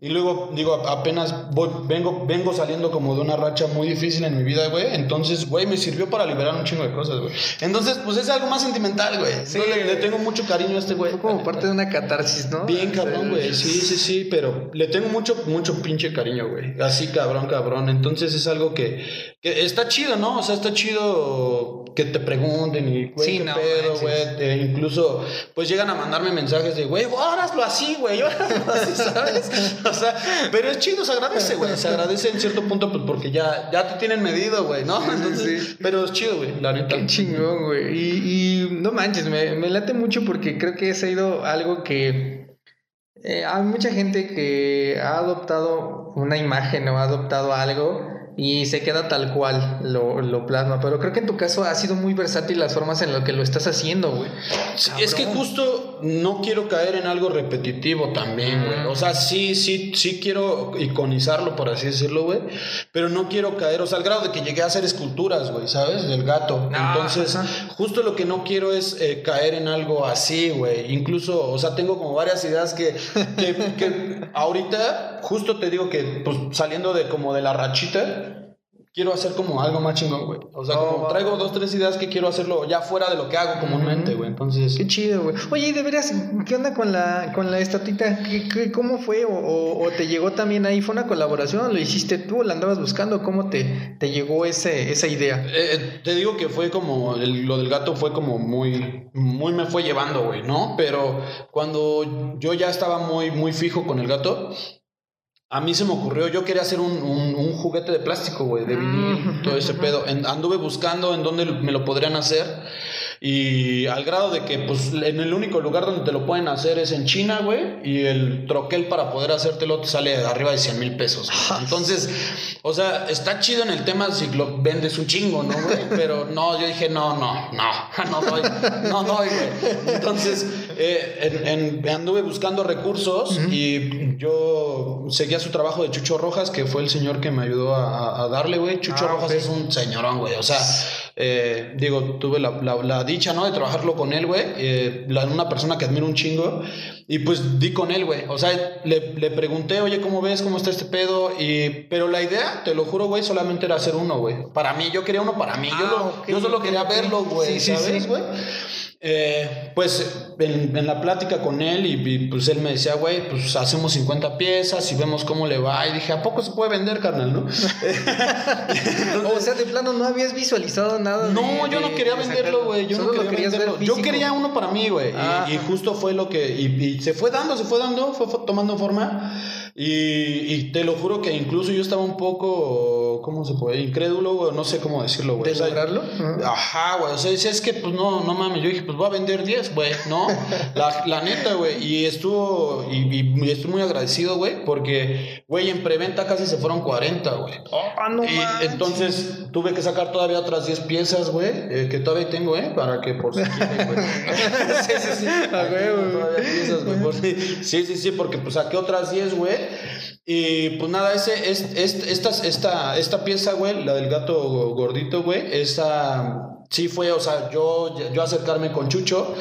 y luego, digo, apenas voy, vengo, vengo saliendo como de una racha muy difícil en mi vida, güey. Entonces, güey, me sirvió para liberar un chingo de cosas, güey. Entonces, pues es algo más sentimental, güey. Sí, le, tengo mucho cariño a este güey. Fue como parte de una catarsis, ¿no? Bien cabrón, güey. Sí, sí, sí, pero le tengo mucho, mucho pinche cariño, güey. Así cabrón, cabrón. Entonces es algo que, que está chido, ¿no? O sea, está chido que te pregunten y, güey, sí, qué pedo, güey. incluso, pues llegan a mandarme mensajes de, güey, hazlo así, güey, hazlo así, ¿sabes? o sea, pero es chido, se agradece, güey. Se agradece en cierto punto pues, porque ya, ya te tienen medido, güey, ¿no? Entonces, Pero es chido, güey, la neta. Qué chingón, güey. Y, y no manches, me, me late mucho porque creo que ha sido algo que eh, hay mucha gente que ha adoptado una imagen o ha adoptado algo y se queda tal cual, lo, lo, plasma. Pero creo que en tu caso ha sido muy versátil las formas en las que lo estás haciendo, güey. es que justo no quiero caer en algo repetitivo también, güey. O sea, sí, sí, sí quiero iconizarlo, por así decirlo, güey. Pero no quiero caer, o sea, al grado de que llegué a hacer esculturas, güey, ¿sabes? Del gato. Entonces, justo lo que no quiero es eh, caer en algo así, güey. Incluso, o sea, tengo como varias ideas que, que, que ahorita, justo te digo que, pues, saliendo de como de la rachita, quiero hacer como algo más chingón, güey. O sea, como traigo dos, tres ideas que quiero hacerlo ya fuera de lo que hago comúnmente, güey. Entonces. Qué chido, güey. Oye, y de veras, ¿qué onda con la, con la estatita? ¿Qué, cómo fue? O, te llegó también ahí? ¿Fue una colaboración? ¿Lo hiciste tú? ¿La andabas buscando? ¿Cómo te, te llegó ese, esa idea? Eh, eh, te digo que fue como. lo del gato fue como muy. Muy me fue llevando, güey, ¿no? Pero cuando yo ya estaba muy, muy fijo con el gato a mí se me ocurrió, yo quería hacer un, un, juguete de plástico, güey, de vinil, mm. todo ese pedo. anduve buscando en dónde me lo podrían hacer. Y al grado de que, pues, en el único lugar donde te lo pueden hacer es en China, güey. Y el troquel para poder hacértelo te sale arriba de 100 mil pesos. Entonces, o sea, está chido en el tema si lo vendes un chingo, ¿no, güey? Pero no, yo dije, no, no, no, no doy, no doy, güey. Entonces, eh, en, anduve buscando recursos y yo seguía su trabajo de Chucho Rojas, que fue el señor que me ayudó a, darle, güey. Chucho ah, Rojas es un señorón, güey. O sea, eh, digo, tuve la, la, dicha, ¿no? De trabajarlo con él, güey. Eh, una persona que admiro un chingo. Y pues di con él, güey. O sea, le, le, pregunté, oye, ¿cómo ves? ¿Cómo está este pedo? Y, pero la idea, te lo juro, güey, solamente era hacer uno, güey. Para mí, yo quería uno para mí. yo, ah, yo solo quería verlo, güey. Sí, ¿Sabes, güey? Eh, pues en, la plática con él y, pues él me decía, güey, pues hacemos 50 piezas y vemos cómo le va. Y dije, ¿a poco se puede vender, carnal, no? o sea, de plano no habías visualizado nada. No, yo no quería venderlo, güey. Yo no quería venderlo. Yo quería uno para mí, güey. Y, y, justo fue lo que... Y, se fue dando, se fue dando, fue tomando forma. Y, te lo juro que incluso yo estaba un poco, ¿cómo se puede? Incrédulo, güey, no sé cómo decirlo, güey. ¿De lograrlo? ajá, güey, o sea, es que, pues no, no mames, yo dije, pues voy a vender 10, güey, ¿no? la, la, neta, güey, y estuvo, y, estoy muy agradecido, güey, porque, güey, en preventa casi se fueron 40, güey. Oh, no y entonces tuve que sacar todavía otras 10 piezas, güey, eh, que todavía tengo, ¿eh? Para que por si quieren, güey. sí, sí, sí. Güey, Todavía piezas, güey. Sí, sí, sí, porque pues saqué otras 10, güey. Y pues nada, ese, es, esta, esta, esta pieza, güey, la del gato gordito, güey, esa sí fue, o sea, yo, yo acercarme con Chucho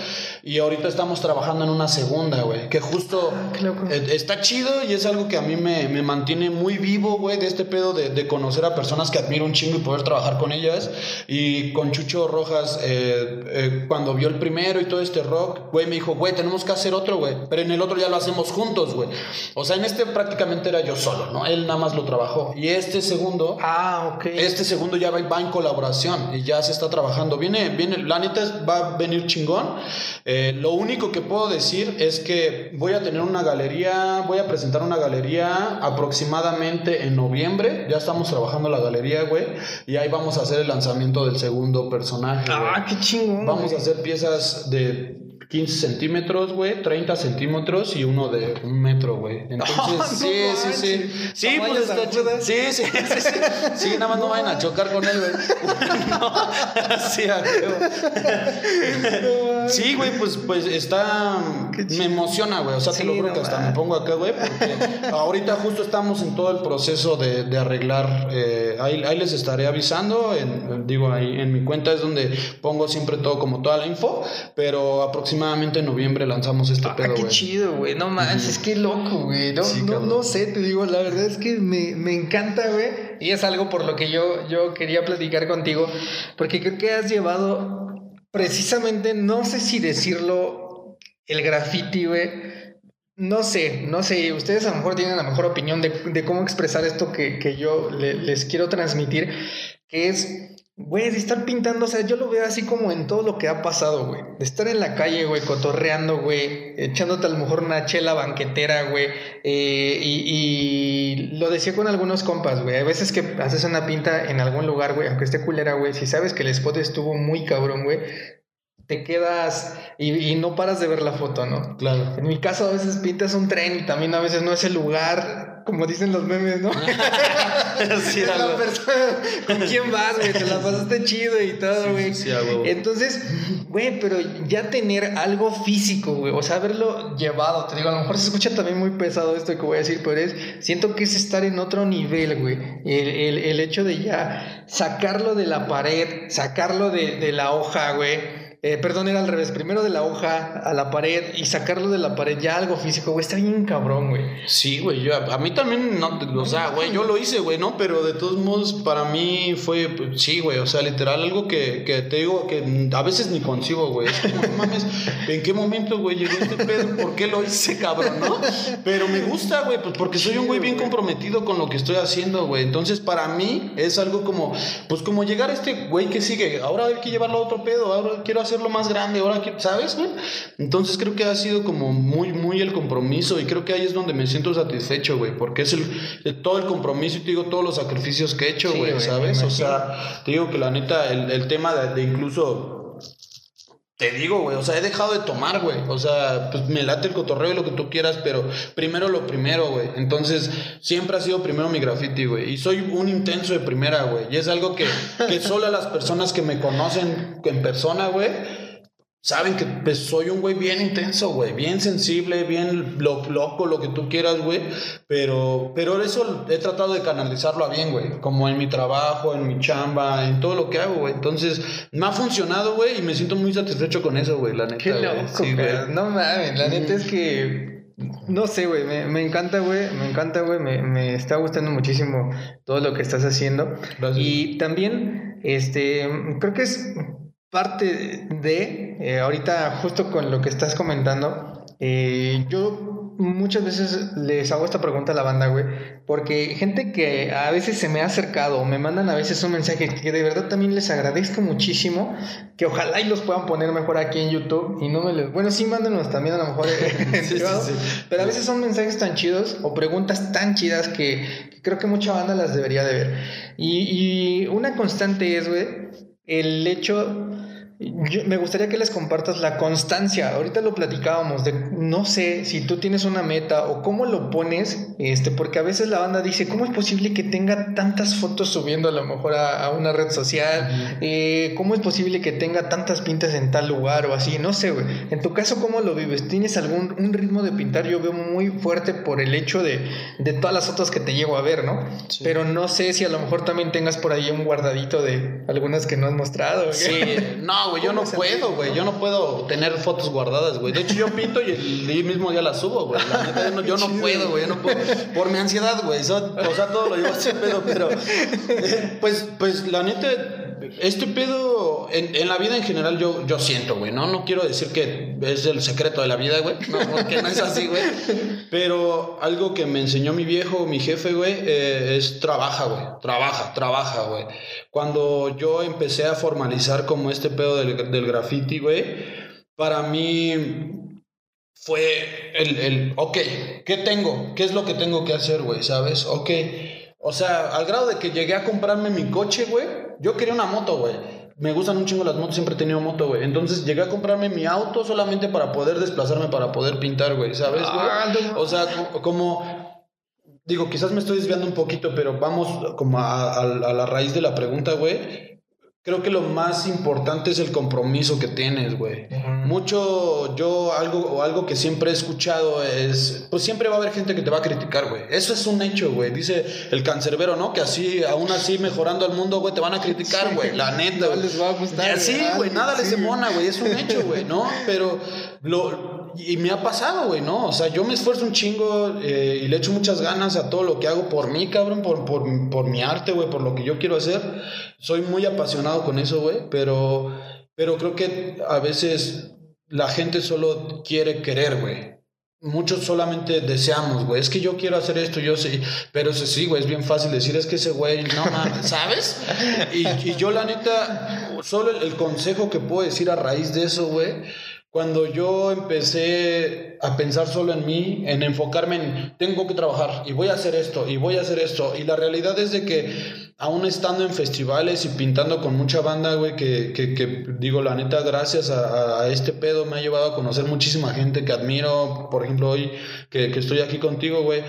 Y ahorita estamos trabajando en una segunda, güey. Que justo ah, eh, está chido y es algo que a mí me, me mantiene muy vivo, güey, de este pedo de, de, conocer a personas que admiro un chingo y poder trabajar con ellas. Y con Chucho Rojas, eh, eh, cuando vio el primero y todo este rock, güey, me dijo, güey, tenemos que hacer otro, güey. Pero en el otro ya lo hacemos juntos, güey. O sea, en este prácticamente era yo solo, ¿no? Él nada más lo trabajó. Y este segundo. Ah, ok. Este segundo ya va, va en colaboración y ya se está trabajando. Viene, viene, la neta va a venir chingón. Eh, lo único que puedo decir es que voy a tener una galería, voy a presentar una galería aproximadamente en noviembre. Ya estamos trabajando la galería, güey. Y ahí vamos a hacer el lanzamiento del segundo personaje. Ah, qué chingón. Vamos a hacer piezas de 15 centímetros, güey, 30 centímetros y uno de un metro, güey. Entonces, sí, sí, sí. Sí, pues está chido. Sí, sí, sí, sí. Sí, nada más no vayan a chocar con él, güey. no, sí, Sí, güey, pues, pues está. Me emociona, güey. O sea, te lo juro que hasta me pongo acá, güey, porque ahorita justo estamos en todo el proceso de, de arreglar. Eh, ahí, ahí, les estaré avisando. En, digo, ahí en mi cuenta es donde pongo siempre todo, como toda la info, pero aproximadamente aproximadamente en noviembre lanzamos este ah, pedo, qué chido, güey. No manches, es que loco, güey. No, no, no, sé, te digo, la verdad es que me, me encanta, güey. Y es algo por lo que yo, yo quería platicar contigo. Porque creo que has llevado precisamente, no sé si decirlo, el graffiti, güey. No sé, no sé. Ustedes a lo mejor tienen la mejor opinión de, de cómo expresar esto que, que yo les quiero transmitir. Que es Güey, de estar pintando, o sea, yo lo veo así como en todo lo que ha pasado, güey. De estar en la calle, güey, cotorreando, güey, echándote a lo mejor una chela banquetera, güey. Eh, y, lo decía con algunos compas, güey. A veces que haces una pinta en algún lugar, güey, aunque esté culera, güey, si sabes que el spot estuvo muy cabrón, güey, te quedas y, y, no paras de ver la foto, ¿no? Claro. En mi caso, a veces pintas un tren y también a veces no es el lugar como dicen los memes, ¿no? sí, la persona, ¿Con quién vas, güey? Te la pasaste chido y todo, güey. Sí, Entonces, güey, pero ya tener algo físico, güey, o sea, haberlo llevado, te digo, a lo mejor se escucha también muy pesado esto que voy a decir, pero es, siento que es estar en otro nivel, güey. El, el, el hecho de ya sacarlo de la pared, sacarlo de, de la hoja, güey eh, perdón, era al revés. Primero de la hoja a la pared y sacarlo de la pared ya algo físico, güey. Está bien cabrón, güey. Sí, güey. Yo, a mí también, no, o sea, güey, yo lo hice, güey, ¿no? Pero de todos modos, para mí fue, pues, sí, güey. O sea, literal, algo que, que, te digo que a veces ni concibo, güey. Es como, no mames, ¿en qué momento, güey, llegó este pedo? ¿Por qué lo hice, cabrón, no? Pero me gusta, güey, pues porque soy un güey bien comprometido con lo que estoy haciendo, güey. Entonces, para mí es algo como, pues como llegar a este güey que sigue. Ahora hay que llevarlo a otro pedo. Ahora quiero hacer lo más grande, ahora que, ¿sabes? Entonces creo que ha sido como muy, muy el compromiso y creo que ahí es donde me siento satisfecho, güey, porque es el, todo el compromiso y te digo todos los sacrificios que he hecho, güey, ¿sabes? O sea, te digo que la neta, el, tema de, incluso... Te digo, güey, o sea, he dejado de tomar, güey. O sea, pues me late el cotorreo y lo que tú quieras, pero primero lo primero, güey. Entonces, siempre ha sido primero mi graffiti, güey. Y soy un intenso de primera, güey. Y es algo que, que solo las personas que me conocen en persona, güey, saben que pues, soy un güey bien intenso, güey, bien sensible, bien loco, lo que tú quieras, güey, pero, pero eso he tratado de canalizarlo a bien, güey, como en mi trabajo, en mi chamba, en todo lo que hago, güey. Entonces, me ha funcionado, güey, y me siento muy satisfecho con eso, güey, la neta. Qué loco, güey. No mames, la neta es que no sé, güey, me, me, encanta, güey, me encanta, güey, me, me, está gustando muchísimo todo lo que estás haciendo. Y también, este, creo que es parte de, eh, ahorita justo con lo que estás comentando, eh, yo muchas veces les hago esta pregunta a la banda, güey, porque gente que a veces se me ha acercado o me mandan a veces un mensaje que de verdad también les agradezco muchísimo, que ojalá y los puedan poner mejor aquí en YouTube y no me les... Bueno, sí, mándenos también a lo mejor en sí, pero a veces son mensajes tan chidos o preguntas tan chidas que, creo que mucha banda las debería de ver. Y, y una constante es, güey, el hecho me gustaría que les compartas la constancia. Ahorita lo platicábamos de no sé si tú tienes una meta o cómo lo pones, este, porque a veces la banda dice, ¿cómo es posible que tenga tantas fotos subiendo a lo mejor a, una red social? Eh, ¿Cómo es posible que tenga tantas pintas en tal lugar o así? No sé, güey. En tu caso, ¿cómo lo vives? ¿Tienes algún un ritmo de pintar? Yo veo muy fuerte por el hecho de, de todas las fotos que te llego a ver, ¿no? Pero no sé si a lo mejor también tengas por ahí un guardadito de algunas que no has mostrado. Sí, no, No, güey, yo no puedo, güey. Yo no puedo tener fotos guardadas, güey. De hecho, yo pinto y el, mismo día las subo, güey. La neta, yo no, puedo, güey. Yo no puedo. Por mi ansiedad, güey. O sea, todo lo llevo así, pedo, pero. Eh, pues, pues, la neta este pedo en, en, la vida en general yo, yo siento, güey, ¿no? No quiero decir que es el secreto de la vida, güey, no, porque no es así, güey. Pero algo que me enseñó mi viejo, mi jefe, güey, eh, es trabaja, güey, trabaja, trabaja, güey. Cuando yo empecé a formalizar como este pedo del, del graffiti, güey, para mí fue el, el, ok, ¿qué tengo? ¿Qué es lo que tengo que hacer, güey? ¿Sabes? Ok. O sea, al grado de que llegué a comprarme mi coche, güey yo quería una moto, güey. Me gustan un chingo las motos, siempre he tenido moto, güey. Entonces llegué a comprarme mi auto solamente para poder desplazarme, para poder pintar, güey, ¿sabes, güey? Ah, o sea, como... Digo, quizás me estoy desviando un poquito, pero vamos como a, a la raíz de la pregunta, güey. Creo que lo más importante es el compromiso que tienes, güey. Mucho, yo algo, o algo que siempre he escuchado es, pues siempre va a haber gente que te va a criticar, güey. Eso es un hecho, güey. Dice el cancerbero, ¿no? Que así, aún así, mejorando al mundo, güey, te van a criticar, güey. La neta. No les va a gustar. Sí, güey, nada les emona, güey. Es un hecho, güey, ¿no? Pero lo, y me ha pasado, güey, ¿no? O sea, yo me esfuerzo un chingo eh, y le echo muchas ganas a todo lo que hago por mí, cabrón, por, por, por mi arte, güey, por lo que yo quiero hacer. Soy muy apasionado con eso, güey, pero, pero creo que a veces la gente solo quiere querer, güey. Muchos solamente deseamos, güey. Es que yo quiero hacer esto, yo sé. Pero sí, güey, es bien fácil decir, es que ese güey, no mames, ¿sabes? Y, y, yo, la neta, solo el consejo que puedo decir a raíz de eso, güey, cuando yo empecé a pensar solo en mí, en enfocarme en tengo que trabajar y voy a hacer esto y voy a hacer esto. Y la realidad es de que aún estando en festivales y pintando con mucha banda, güey, que, que, digo, la neta, gracias a, a, este pedo me ha llevado a conocer muchísima gente que admiro. Por ejemplo, hoy que, que estoy aquí contigo, güey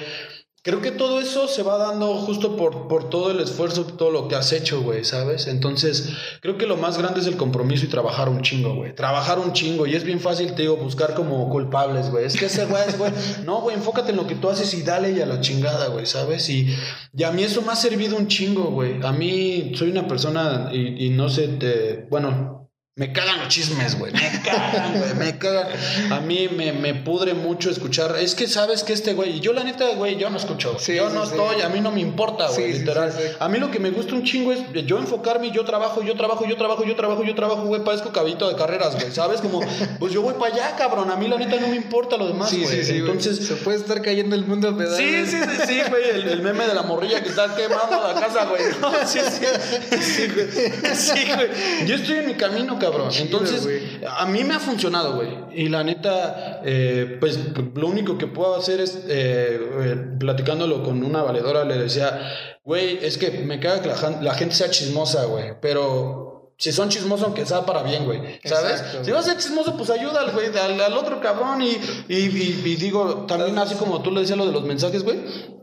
Creo que todo eso se va dando justo por, por todo el esfuerzo, todo lo que has hecho, güey, ¿sabes? Entonces, creo que lo más grande es el compromiso y trabajar un chingo, güey. Trabajar un chingo. Y es bien fácil, te digo, buscar como culpables, güey. Es que ese güey es, güey. No, güey, enfócate en lo que tú haces y dale y a la chingada, güey, ¿sabes? Y, y a mí eso me ha servido un chingo, güey. A mí soy una persona y, y no sé, te, bueno, me cagan los chismes, güey. Me cagan, güey. Me cagan. A mí me, me, pudre mucho escuchar. Es que sabes que este güey. Y yo, la neta, güey, yo no escucho. yo no estoy. A mí no me importa, güey, literal. A mí lo que me gusta un chingo es yo enfocarme. Yo trabajo, yo trabajo, yo trabajo, yo trabajo, yo trabajo, güey. Parezco cabito de carreras, güey. ¿Sabes? Como, pues yo voy para allá, cabrón. A mí, la neta, no me importa lo demás, güey. Sí, sí, Entonces. Se puede estar cayendo el mundo a pedazos. Sí, sí, sí, sí, güey. El, meme de la morrilla que está quemando la casa, güey. No, sí, sí. Sí, güey. Sí, güey. Yo estoy en mi camino, cabrón. Entonces. A mí me ha funcionado, güey. Y la neta, eh, pues lo único que puedo hacer es, eh, eh, platicándolo con una valedora, le decía, güey, es que me caga que la, gente sea chismosa, güey. Pero si son chismosos, aunque sea para bien, güey. ¿Sabes? si vas a ser chismoso, pues ayuda al, güey, al, otro cabrón. Y, y, digo, también así como tú le decías lo de los mensajes, güey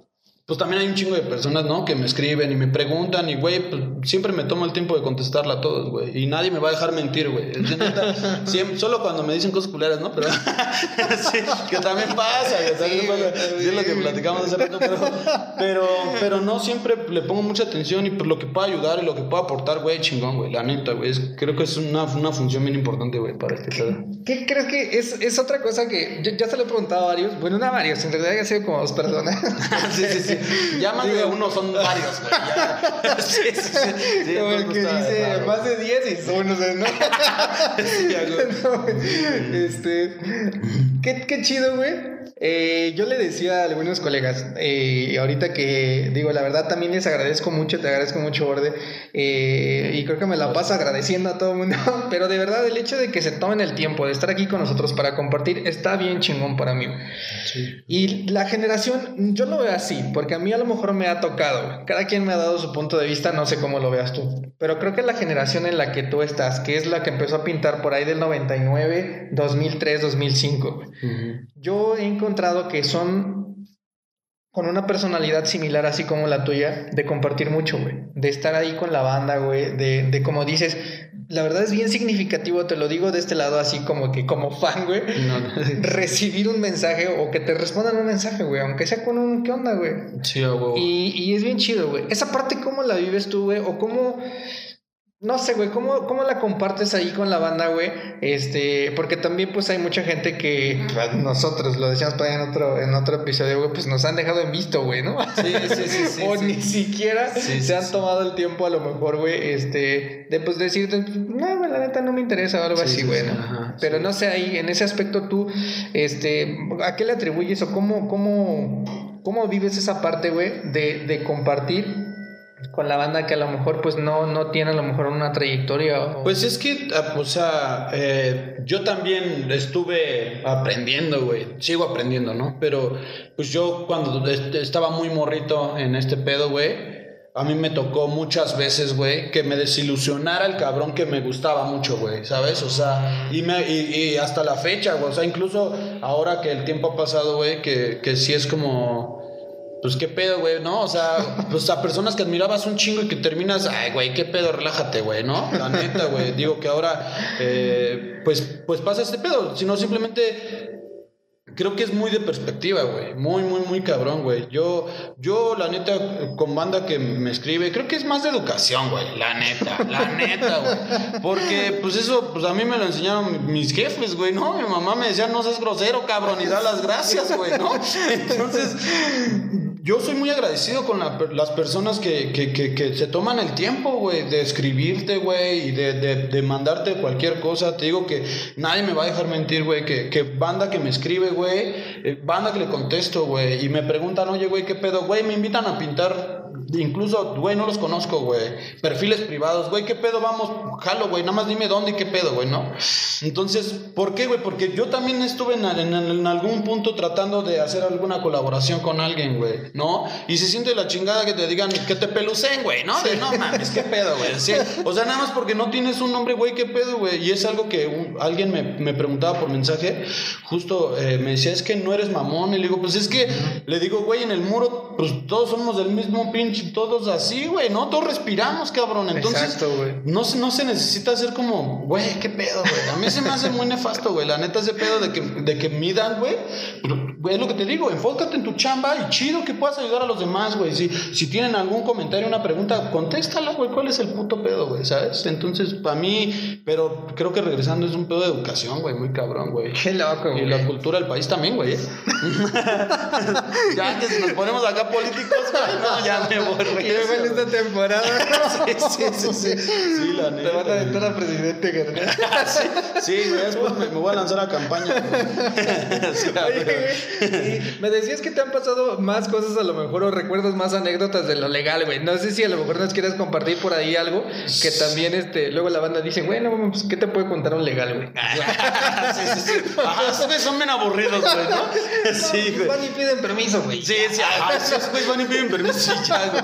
pues también hay un chingo de personas, ¿no? Que me escriben y me preguntan y, güey, pues siempre me tomo el tiempo de contestarle a todos, güey. Y nadie me va a dejar mentir, güey. solo cuando me dicen cosas culeras, ¿no? Pero sí, que también pasa, que también pasa. es lo que platicamos hace rato, pero, pero, pero, no siempre le pongo mucha atención y por lo que pueda ayudar y lo que pueda aportar, güey, chingón, güey. La neta, güey. creo que es una, una función bien importante, güey, para este pedo. ¿Qué crees que es, es otra cosa que ya se lo he preguntado a varios? Bueno, no a varios, en realidad ya ha sido como dos personas. sí, sí, sí. Ya más de uno son varios, güey. Sí, sí, sí. Como el que dice más de 10 y son unos, ¿no? este. Qué, qué chido, güey. Eh, yo le decía a algunos colegas, eh, ahorita que digo, la verdad también les agradezco mucho, te agradezco mucho, Borde, eh, y creo que me la paso agradeciendo a todo el mundo, pero de verdad el hecho de que se tomen el tiempo de estar aquí con nosotros para compartir está bien chingón para mí. Y la generación, yo lo veo así, porque a mí a lo mejor me ha tocado, cada quien me ha dado su punto de vista, no sé cómo lo veas tú, pero creo que la generación en la que tú estás, que es la que empezó a pintar por ahí del 99, 2003, 2005, yo he encontrado que son con una personalidad similar así como la tuya, de compartir mucho, güey. De estar ahí con la banda, güey. De, de como dices, la verdad es bien significativo, te lo digo de este lado así como que como fan, güey. recibir un mensaje o que te respondan un mensaje, güey. Aunque sea con un, ¿qué onda, güey? Sí, güey. Y, y es bien chido, güey. Esa parte, ¿cómo la vives tú, güey? O cómo no sé, güey, ¿cómo, ¿cómo la compartes ahí con la banda, güey? Este, porque también pues hay mucha gente que pues, nosotros, lo decíamos para en otro, en otro episodio, güey, pues nos han dejado en visto, güey, ¿no? Sí, sí, sí. sí o ni siquiera se han tomado el tiempo a lo mejor, güey, este, de pues decirte, no, güey, la neta no me interesa o algo así, güey, ¿no? Pero no sé, ahí, en ese aspecto tú, este, ¿a qué le atribuyes o cómo, cómo, cómo vives esa parte, güey, de, de compartir con la banda que a lo mejor pues no, no tiene a lo mejor una trayectoria. Pues es que, ah, o sea, eh, yo también estuve aprendiendo, güey, sigo aprendiendo, ¿no? Pero pues yo cuando estaba muy morrito en este pedo, güey, a mí me tocó muchas veces, güey, que me desilusionara el cabrón que me gustaba mucho, güey, ¿sabes? O sea, y, me, y, hasta la fecha, güey, o sea, incluso ahora que el tiempo ha pasado, güey, que, que sí es como pues qué pedo, güey, ¿no? O sea, pues a personas que admirabas un chingo y que terminas, ay, güey, qué pedo, relájate, güey, ¿no? La neta, güey. Digo que ahora, eh, pues, pues pasa este pedo, sino simplemente creo que es muy de perspectiva, güey. Muy, muy, muy cabrón, güey. Yo, yo, la neta, con banda que me escribe, creo que es más de educación, güey. La neta, la neta, güey. Porque, pues eso, pues a mí me lo enseñaron mis jefes, güey, ¿no? Mi mamá me decía, no seas grosero, cabrón, y da las gracias, güey, ¿no? Entonces, yo soy muy agradecido con las personas que, que, que, se toman el tiempo, güey, de escribirte, güey, y de, de, de, mandarte cualquier cosa. Te digo que nadie me va a dejar mentir, güey, que, que banda que me escribe, güey, eh, banda que le contesto, güey, y me preguntan, oye, güey, ¿qué pedo? Güey, me invitan a pintar Incluso, güey, no los conozco, güey. Perfiles privados, güey, ¿qué pedo? Vamos, jalo, güey. Nada más dime dónde y qué pedo, güey, ¿no? Entonces, ¿por qué, güey? Porque yo también estuve en, algún punto tratando de hacer alguna colaboración con alguien, güey, ¿no? Y se siente la chingada que te digan que te pelucen, güey, ¿no? De no mames, ¿qué pedo, güey? o sea, nada más porque no tienes un nombre, güey, ¿qué pedo, güey? Y es algo que alguien me, me, preguntaba por mensaje, justo eh, me decía, es que no eres mamón. Y le digo, pues es que, le digo, güey, en el muro, pues todos somos del mismo pinche todos así, güey, ¿no? Todos respiramos, cabrón. Entonces, no, no se necesita hacer como, güey, qué pedo, güey. A mí se me hace muy nefasto, güey. La neta, ese pedo de que, de que midan, güey. Es lo que te digo, enfócate en tu chamba y chido que puedas ayudar a los demás, güey. Si, si tienen algún comentario, una pregunta, contéstala, güey. ¿Cuál es el puto pedo, güey? ¿Sabes? Entonces, para mí, pero creo que regresando es un pedo de educación, güey, muy cabrón, güey. Qué loco, güey. Y la cultura del país también, güey. ¿eh? ya que si nos ponemos acá políticos, güey, no, ya me y luego en esta temporada. sí, sí, sí, sí. Sí, la neta. Te van a aventar a presidente, carnal. sí, güey, después me, voy a lanzar a campaña. Oye, me decías que te han pasado más cosas a lo mejor o recuerdas más anécdotas de lo legal, güey. No sé si a lo mejor nos quieres compartir por ahí algo que también este, luego la banda dice, bueno, pues, ¿qué te puede contar un legal, güey? sí, sí, sí. Ajá, son bien aburridos, güey, ¿no? Sí, güey. Van y piden permiso, güey. Sí, sí, ajá, esos van y piden permiso, ya,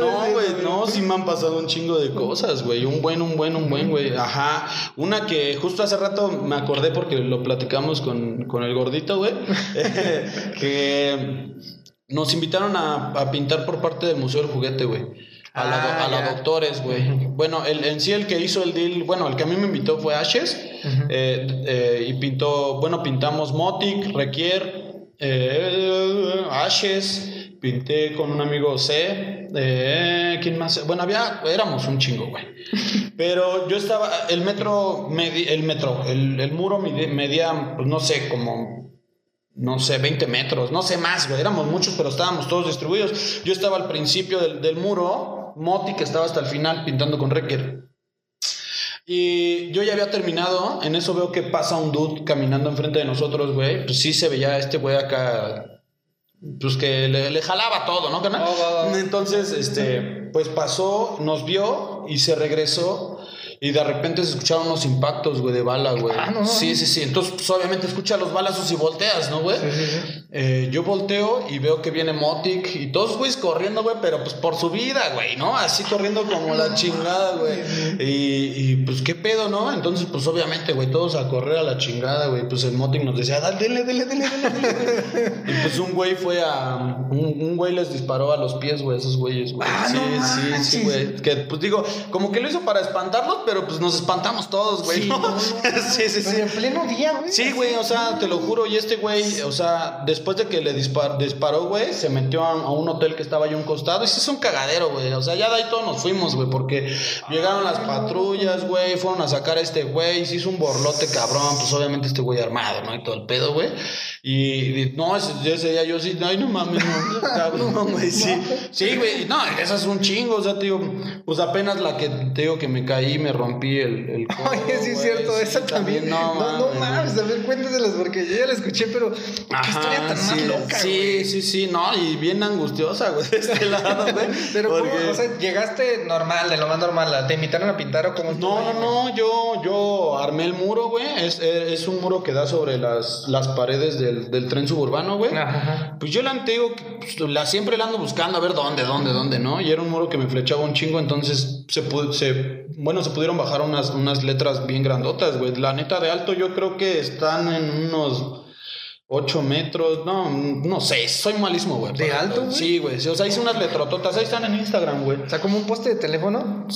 no, güey, no, sí me han pasado un chingo de cosas, güey. Un buen, un buen, un buen, güey. Ajá. Una que justo hace rato me acordé porque lo platicamos con, con el gordito, güey. que nos invitaron a, a, pintar por parte del Museo del Juguete, güey. A, la, a la, doctores, güey. Bueno, el, en sí el que hizo el deal, bueno, el que a mí me invitó fue Ashes. eh, eh, y pintó, bueno, pintamos Motic, Requier, eh, Ashes pinté con un amigo C. Eh, ¿Quién más? Bueno, había, éramos un chingo, güey. Pero yo estaba, el metro, el metro, el, el muro medía, pues no sé, como, no sé, 20 metros, no sé más, güey. Éramos muchos, pero estábamos todos distribuidos. Yo estaba al principio del, del muro, Moti, que estaba hasta el final pintando con Requier. Y yo ya había terminado, en eso veo que pasa un dude caminando enfrente de nosotros, güey. Pues sí se veía este güey acá pues que le, jalaba todo, ¿no? Entonces, este, pues pasó, nos vio y se regresó y de repente se escucharon unos impactos, güey, de bala, güey. Ah, no, Sí, sí, sí. Entonces, pues obviamente escucha los balazos y volteas, ¿no, güey? Sí, sí, sí. Eh, yo volteo y veo que viene Motic y todos, güey, corriendo, güey, pero pues por su vida, güey, ¿no? Así corriendo como la chingada, güey. Y, y, pues, ¿qué pedo, no? Entonces, pues obviamente, güey, todos a correr a la chingada, güey. Pues el Motic nos decía, dale, dale, dale, dale, dale. y pues un güey fue a. Un, güey les disparó a los pies, güey, esos güeyes, güey. Ah, sí, sí, sí, güey. Que pues digo, como que lo hizo para espantarlos, pero pues nos espantamos todos, güey. Sí, sí, sí, sí. en pleno día, güey. Sí, güey, o sea, te lo juro. Y este güey, o sea, después de que le disparó, güey, se metió a, un hotel que estaba ahí a un costado. Y sí es un cagadero, güey. O sea, ya de ahí todos nos fuimos, güey, porque llegaron las patrullas, güey, fueron a sacar a este güey. Se hizo un borlote cabrón, pues obviamente este güey armado, ¿no? Y todo el pedo, güey. Y, no, ese, día yo sí, ay, no mames, no, cabrón, güey, sí. Sí, güey, no, esa es un chingo, o sea, te digo, pues apenas la que te digo que me caí, me rompí el, el codo, Oye, sí es cierto, esa también. No, no, no mames, a ver, cuéntaselas porque yo ya la escuché, pero qué historia tan sí, loca, Sí, sí, sí, no, y bien angustiosa, güey, de este lado, güey. pero porque... ¿cómo? O sea, llegaste normal, de lo más normal, ¿te invitaron a pintar o cómo No, no, no, yo, yo armé el muro, güey, es, es un muro que da sobre las, las paredes del, del tren suburbano, güey. Pues yo la antiguo, pues, la siempre la ando buscando a ver dónde, dónde, dónde, ¿no? Y era un muro que me flechaba un chingo, entonces se, se bueno, se pudieron bajar unas, unas letras bien grandotas, güey. La neta de alto yo creo que están en unos 8 metros, no, no sé, soy malísimo, güey. ¿De alto, güey? Sí, güey. O sea, hice unas letrototas, ahí están en Instagram, güey. O sea, como un poste de teléfono.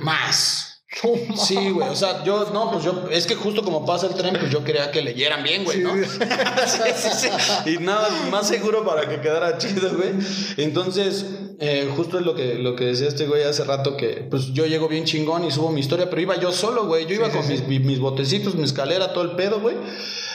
Más. Sí, güey, o sea, yo, no, pues yo, es que justo como pasa el tren, pues yo quería que leyeran bien, güey, ¿no? Sí, sí, sí, Y nada, más seguro para que quedara chido, güey. Entonces, eh, justo es lo que, lo que decía este güey hace rato, que pues yo llego bien chingón y subo mi historia, pero iba yo solo, güey. Yo iba con mis, mis botecitos, mi escalera, todo el pedo, güey.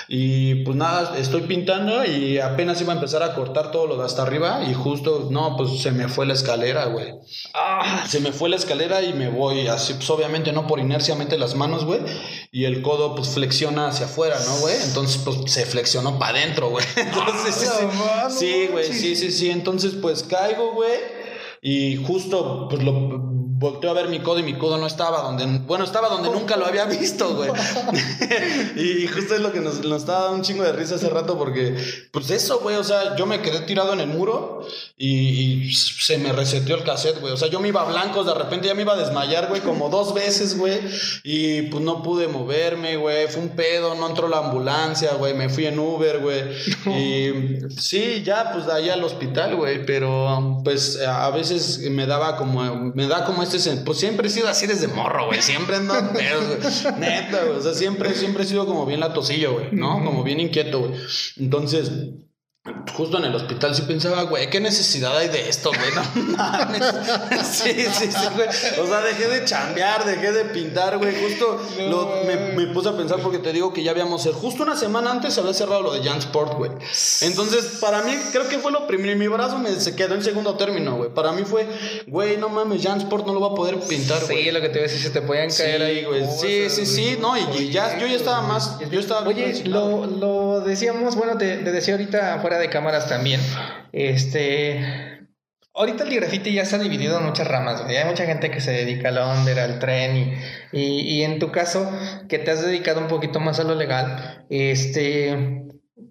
Y pues nada, estoy pintando y apenas iba a empezar a cortar todo lo de hasta arriba y justo, no, pues se me fue la escalera, güey. Ah, se me fue la escalera y me voy así, pues obviamente no por inercia mete las manos, güey. Y el codo pues flexiona hacia afuera, ¿no, güey? Entonces pues se flexionó para adentro, güey. Entonces, sí, sí, güey, sí, sí, sí. Entonces pues caigo, güey. Y justo pues lo volteó a ver mi codo y mi codo no estaba donde, bueno, estaba donde nunca lo había visto, güey. y justo es lo que nos, nos estaba dando un chingo de risa hace rato porque, pues eso, güey, o sea, yo me quedé tirado en el muro y, se me reseteó el cassette, güey. O sea, yo me iba a blancos, de repente ya me iba a desmayar, güey, como dos veces, güey. Y pues no pude moverme, güey. Fue un pedo, no entró la ambulancia, güey. Me fui en Uber, güey. Y sí, ya, pues de ahí al hospital, güey. Pero pues a veces me daba como, me da como pues siempre he sido así desde morro, güey. Siempre ando pedos, güey. Neta, güey. O sea, siempre, siempre he sido como bien latosillo, güey, ¿no? Como bien inquieto, güey. Entonces justo en el hospital sí pensaba, güey, ¿qué necesidad hay de esto, güey? No mames. Sí, sí, sí, güey. O sea, dejé de chambear, dejé de pintar, güey. Justo me, puse a pensar porque te digo que ya habíamos. Justo una semana antes se había cerrado lo de Jansport, güey. Entonces, para mí, creo que fue lo primero. Mi brazo me se quedó en segundo término, güey. Para mí fue, güey, no mames, Jansport no lo va a poder pintar, güey. Sí, lo que te voy a decir, se te podían caer ahí, güey. Sí, sí, sí. No, y, ya, yo ya estaba más. Yo estaba. Oye, lo, lo decíamos, bueno, te, te decía ahorita de cámaras también. Este. Ahorita el grafiti ya se ha dividido en muchas ramas, Hay mucha gente que se dedica al under, al tren, y, y, en tu caso, que te has dedicado un poquito más a lo legal, este.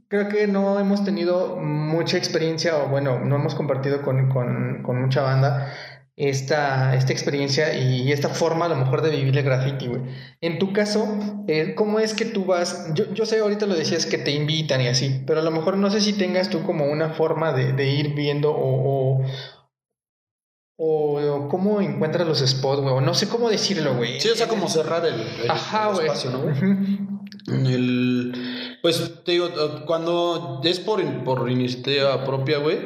Creo que no hemos tenido mucha experiencia, o bueno, no hemos compartido con, con mucha banda esta, esta experiencia y esta forma a lo mejor de vivir el graffiti, güey. En tu caso, eh, ¿cómo es que tú vas? Yo, yo sé, ahorita lo decías que te invitan y así, pero a lo mejor no sé si tengas tú como una forma de, de ir viendo o, o, cómo encuentras los spots, güey. No sé cómo decirlo, güey. Sí, o sea, como cerrar el, espacio, ¿no? el, pues te digo, cuando es por, por iniciativa propia, güey.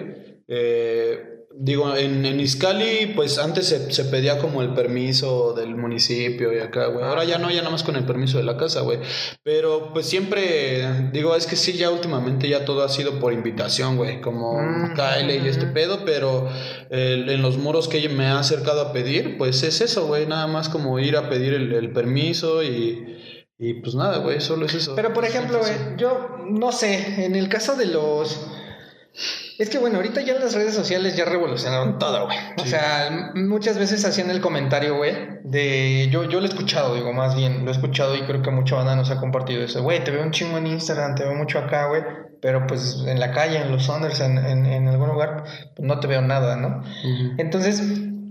Eh, Digo, en, en Iscali, pues antes se, se, pedía como el permiso del municipio y acá, güey. Ahora ya no, ya nada más con el permiso de la casa, güey. Pero pues siempre, digo, es que sí, ya últimamente ya todo ha sido por invitación, güey. Como mm. KL y este pedo, pero en los muros que me ha acercado a pedir, pues es eso, güey. Nada más como ir a pedir el, el permiso y... Y pues nada, güey, solo es eso. Pero por ejemplo, güey, yo no sé, en el caso de los es que bueno, ahorita ya las redes sociales ya revolucionaron todo, güey. O sea, muchas veces hacían el comentario, güey, de. Yo, yo lo he escuchado, digo, más bien, lo he escuchado y creo que mucha banda nos ha compartido eso. Güey, te veo un chingo en Instagram, te veo mucho acá, güey. Pero pues en la calle, en los Sonders, en, en, algún lugar, pues no te veo nada, ¿no? Entonces,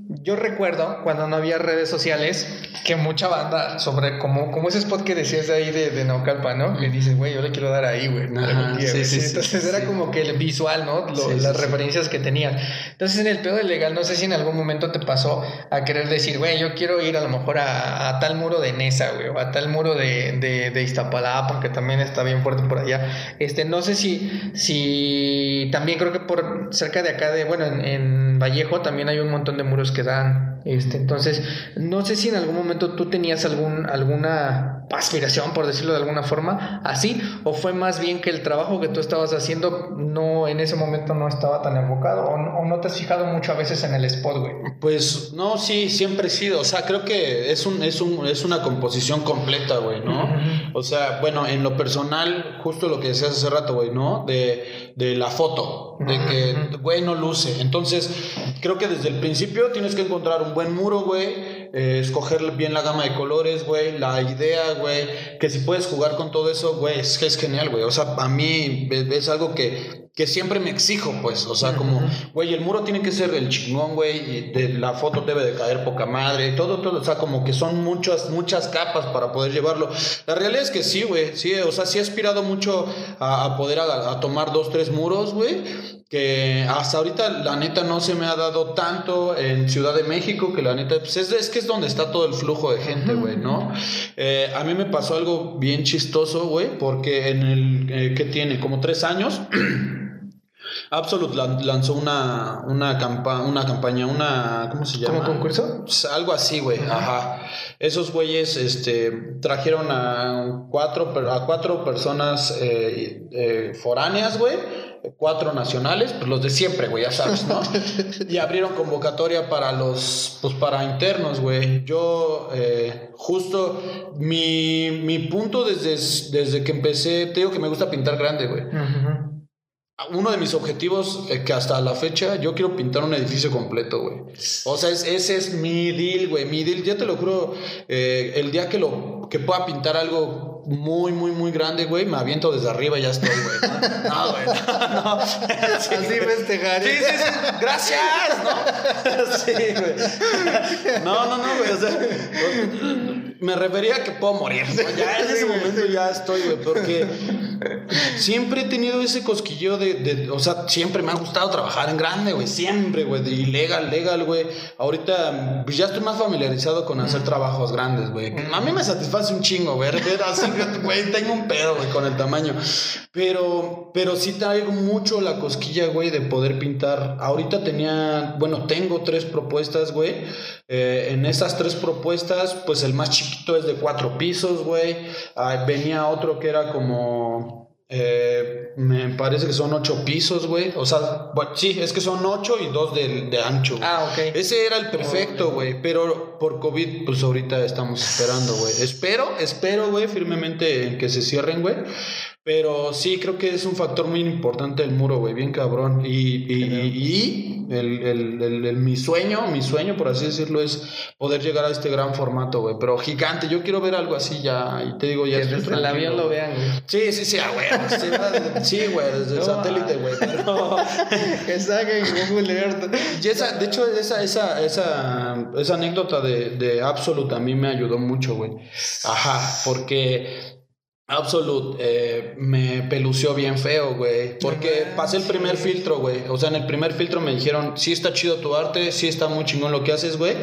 yo recuerdo cuando no había redes sociales que mucha banda sobre como, como ese spot que decías de ahí de, de Naucalpa, ¿no? Que dices, güey, yo le quiero dar ahí, güey. Sí, sí, sí, Entonces era como que el visual, ¿no? las referencias que tenían. Entonces en el pedo del legal, no sé si en algún momento te pasó a querer decir, güey, yo quiero ir a lo mejor a, tal muro de Nesa, güey, o a tal muro de, de, de Iztapalapa, que también está bien fuerte por allá. Este, no sé si, si también creo que por cerca de acá de, bueno, en, en Vallejo también hay un montón de muros que dan. Este, entonces, no sé si en algún momento tú tenías algún, alguna aspiración, por decirlo de alguna forma, así, o fue más bien que el trabajo que tú estabas haciendo no en ese momento no estaba tan enfocado, o, no te has fijado mucho a veces en el spot, güey. Pues no, sí, siempre he sido, o sea, creo que es, un, es, un, es una composición completa, güey, ¿no? O sea, bueno, en lo personal, justo lo que decías hace rato, güey, ¿no? De, de la foto, de que, güey, no luce. Entonces, creo que desde el principio tienes que encontrar un buen muro, güey, eh, escoger bien la gama de colores, güey, la idea, güey, que si puedes jugar con todo eso, güey, es, es genial, güey. O sea, a mí es algo que que siempre me exijo, pues, o sea, como, güey, el muro tiene que ser el chingón, güey, y de, la foto debe de caer poca madre, todo, todo, o sea, como que son muchas, muchas capas para poder llevarlo. La realidad es que sí, güey, sí, o sea, sí he aspirado mucho a, poder a, tomar dos, tres muros, güey, que hasta ahorita la neta no se me ha dado tanto en Ciudad de México, que la neta, pues es, es que es donde está todo el flujo de gente, güey, ¿no? Eh, a mí me pasó algo bien chistoso, güey, porque en el, eh, que tiene como tres años, Absolute lanzó una, una, una campaña, una. ¿Cómo se llama? ¿Como concurso? Pues, algo así, güey. Ajá. Esos güeyes este, trajeron a cuatro, a cuatro personas eh, eh, foráneas, güey. Cuatro nacionales, pues los de siempre, güey, ya sabes, ¿no? y abrieron convocatoria para los, pues para internos, güey. Yo, eh, justo, mi, mi punto desde, desde que empecé, te digo que me gusta pintar grande, güey. Ajá uno de mis objetivos, es que hasta la fecha, yo quiero pintar un edificio completo, güey. O sea, ese es mi deal, güey. Mi deal, ya te lo juro, eh, el día que lo que pueda pintar algo muy, muy, muy grande, güey, me aviento desde arriba y ya estoy, güey. No, güey. No, no. Así festejar. Sí, sí, sí. Gracias, ¿no? Sí, güey. No, no, no, güey. O sea, me refería a que puedo morir. Ya en ese momento ya estoy, güey. Porque siempre he tenido ese cosquillo de, de, o sea, siempre me ha gustado trabajar en grande, güey, siempre, güey, de ilegal, legal, güey. Ahorita, pues ya estoy más familiarizado con hacer trabajos grandes, güey. A mí me satisface un chingo, güey, así, güey, tengo un pedo, güey, con el tamaño. Pero, pero sí traigo mucho la cosquilla, güey, de poder pintar. Ahorita tenía, bueno, tengo tres propuestas, güey. Eh, en esas tres propuestas, pues el más chiquito es de cuatro pisos, güey. Ah, venía otro que era como eh, me parece que son ocho pisos, güey. O sea, sí, es que son ocho y dos de, de ancho. Ah, ok. Ese era el perfecto, güey. Pero por COVID, pues ahorita estamos esperando, güey. Espero, espero, güey, firmemente que se cierren, güey. Pero sí, creo que es un factor muy importante el muro, güey, bien cabrón. Y, y, el, mi sueño, mi sueño, por así decirlo, es poder llegar a este gran formato, güey. Pero gigante, yo quiero ver algo así ya. Y te digo, ya Que desde el avión lo vean, güey. Sí, sí, sí, ah, güey. Sí, güey, desde el satélite, güey. Pero... que saquen Google Earth. Y esa, de hecho, esa, esa, esa, esa anécdota de, de Absolute a mí me ayudó mucho, güey. Ajá, porque Absolute eh, me pelució bien feo, güey. Porque pasé el primer filtro, güey. O sea, en el primer filtro me dijeron, sí está chido tu arte, sí está muy chingón lo que haces, güey.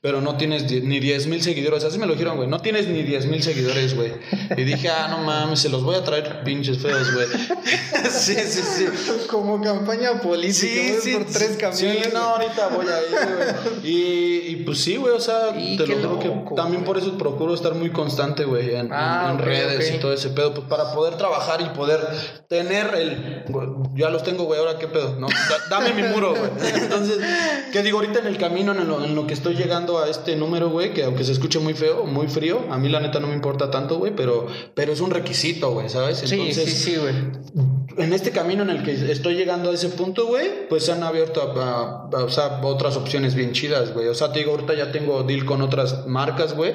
Pero no tienes ni 10 mil seguidores. Así me lo dijeron, güey. No tienes ni 10 mil seguidores, güey. Y dije, ah, no mames, se los voy a traer pinches feos, güey. sí, sí, sí. Como campaña política, sí, sí, por tres camiones. Sí, no, ahorita voy a ir, güey. Y, y pues sí, güey, o sea, te lo digo que también por eso procuro estar muy constante, güey, en, ah, redes y todo ese pedo, pues para poder trabajar y poder tener el. Ya los tengo, güey, ahora qué pedo, ¿no? dame mi muro, güey. Entonces, ¿qué digo ahorita en el camino, en lo, que estoy llegando a este número, güey, que aunque se escuche muy feo, muy frío, a mí la neta no me importa tanto, güey, pero, pero es un requisito, güey, ¿sabes? Entonces, sí, sí, sí, güey. En este camino en el que estoy llegando a ese punto, güey, pues se han abierto a, o sea, otras opciones bien chidas, güey. O sea, te digo, ahorita ya tengo deal con otras marcas, güey.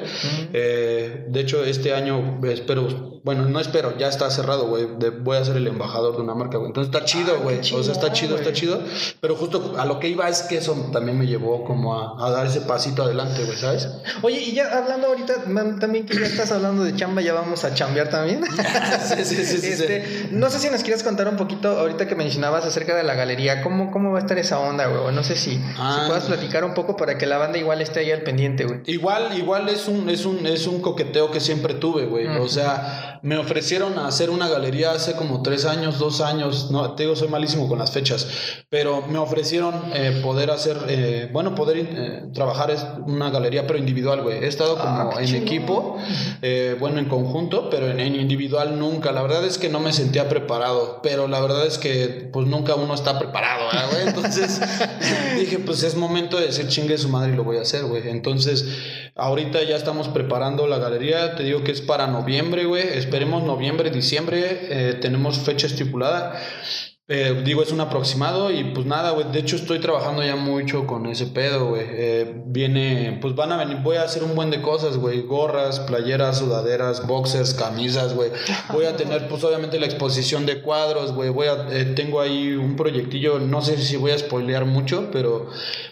Eh, de hecho, este año espero bueno, no espero, ya está cerrado, güey. Voy a ser el embajador de una marca, güey. Entonces está chido, güey. o sea, está chido, está chido. Pero justo a lo que iba es que eso también me llevó como a, a dar ese pasito adelante, güey, ¿sabes? Oye, y ya hablando ahorita, también que ya estás hablando de chamba, ya vamos a chambear también. sí, sí, sí, este, No sé si nos quieres contar un poquito, ahorita que mencionabas acerca de la galería, ¿cómo, cómo va a estar esa onda, güey? No sé si, si ah. puedas platicar un poco para que la banda igual esté ahí al pendiente, güey. Igual, igual es un, es un, es un coqueteo que siempre tuve, güey. O sea, me ofrecieron hacer una galería hace como tres años, dos años. No, te digo, soy malísimo con las fechas. Pero me ofrecieron eh, poder hacer, eh, bueno, poder eh, trabajar una galería, pero individual, güey. He estado como ah, en equipo, bueno, en conjunto, pero en, individual nunca. La verdad es que no me sentía preparado. Pero la verdad es que, pues nunca uno está preparado, güey. Entonces dije, pues es momento de decir chingue su madre y lo voy a hacer, güey. Entonces, ahorita ya estamos preparando la galería. Te digo que es para noviembre, güey. Esperemos noviembre, diciembre. Eh, tenemos fecha estipulada. Eh, digo, es un aproximado y pues nada, güey. De hecho, estoy trabajando ya mucho con ese pedo, güey. Eh, viene, pues van a venir, voy a hacer un buen de cosas, güey. Gorras, playeras, sudaderas, boxers, camisas, güey. Voy a tener, pues obviamente, la exposición de cuadros, güey. Voy a, eh, tengo ahí un proyectillo, no sé si voy a spoilear mucho, pero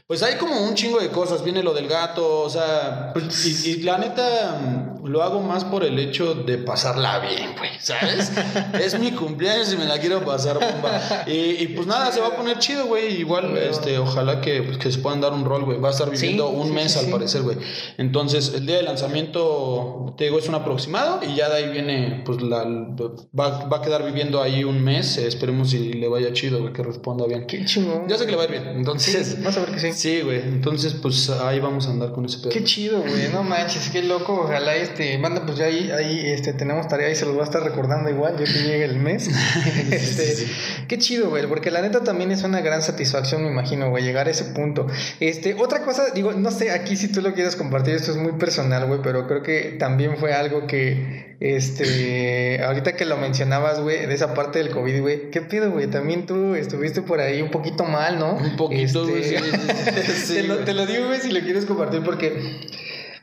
pues hay como un chingo de cosas. Viene lo del gato, o sea, pues, y, y la neta, lo hago más por el hecho de pasarla bien, güey, ¿sabes? es mi cumpleaños y me la quiero pasar bomba. Y, pues nada, se va a poner chido, güey. Igual, este, ojalá que, pues, que se puedan dar un rol, güey. Va a estar viviendo un mes al parecer, güey. Entonces, el día de lanzamiento, te digo, es un aproximado y ya de ahí viene, pues, la, va, va a quedar viviendo ahí un mes. Esperemos si le vaya chido, güey, que responda bien. Qué chido. Ya sé que le va a ir bien. Entonces, vas a ver que sí. Sí, güey. Entonces, pues, ahí vamos a andar con ese pedo. Qué chido, güey. No manches, qué loco. Ojalá, este, manda, pues ya ahí, ahí, este, tenemos tarea y se los va a estar recordando igual, ya que llegue el mes. este, qué chido, güey, porque la neta también es una gran satisfacción, me imagino, güey, llegar a ese punto. Este, otra cosa, digo, no sé, aquí si tú lo quieres compartir, esto es muy personal, güey, pero creo que también fue algo que, este, ahorita que lo mencionabas, güey, de esa parte del COVID, güey, ¿qué pido, güey? También tú estuviste por ahí un poquito mal, ¿no? Un poquito, güey. Este, te, lo, te lo digo, güey, si lo quieres compartir, porque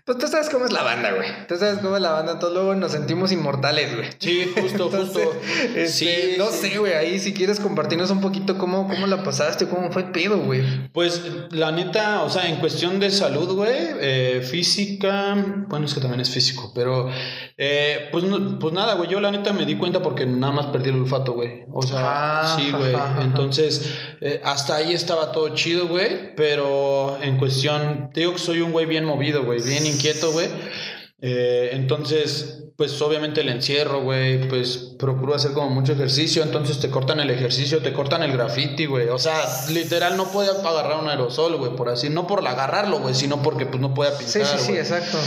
pues tú sabes cómo es la banda, güey. Tú sabes cómo es la banda. Todos luego nos sentimos inmortales, güey. Sí, justo, justo. Este, sí, no sé, güey. Ahí si quieres compartirnos un poquito cómo, cómo la pasaste, cómo fue el pedo, güey. Pues la neta, o sea, en cuestión de salud, güey, eh, física, bueno, es que también es físico, pero eh, pues, pues nada, güey. Yo la neta me di cuenta porque nada más perdí el olfato, güey. O sea, ah, sí, güey. Entonces, eh, hasta ahí estaba todo chido, güey. Pero en cuestión, te digo que soy un güey bien movido, güey, bien inquieto, güey. Eh, entonces, pues obviamente el encierro, güey, pues procuro hacer como mucho ejercicio, entonces te cortan el ejercicio, te cortan el graffiti, güey. O sea, literal no puede agarrar un aerosol, güey, por así, no por agarrarlo, güey, sino porque pues no puede pintar. Sí, sí, sí, exacto.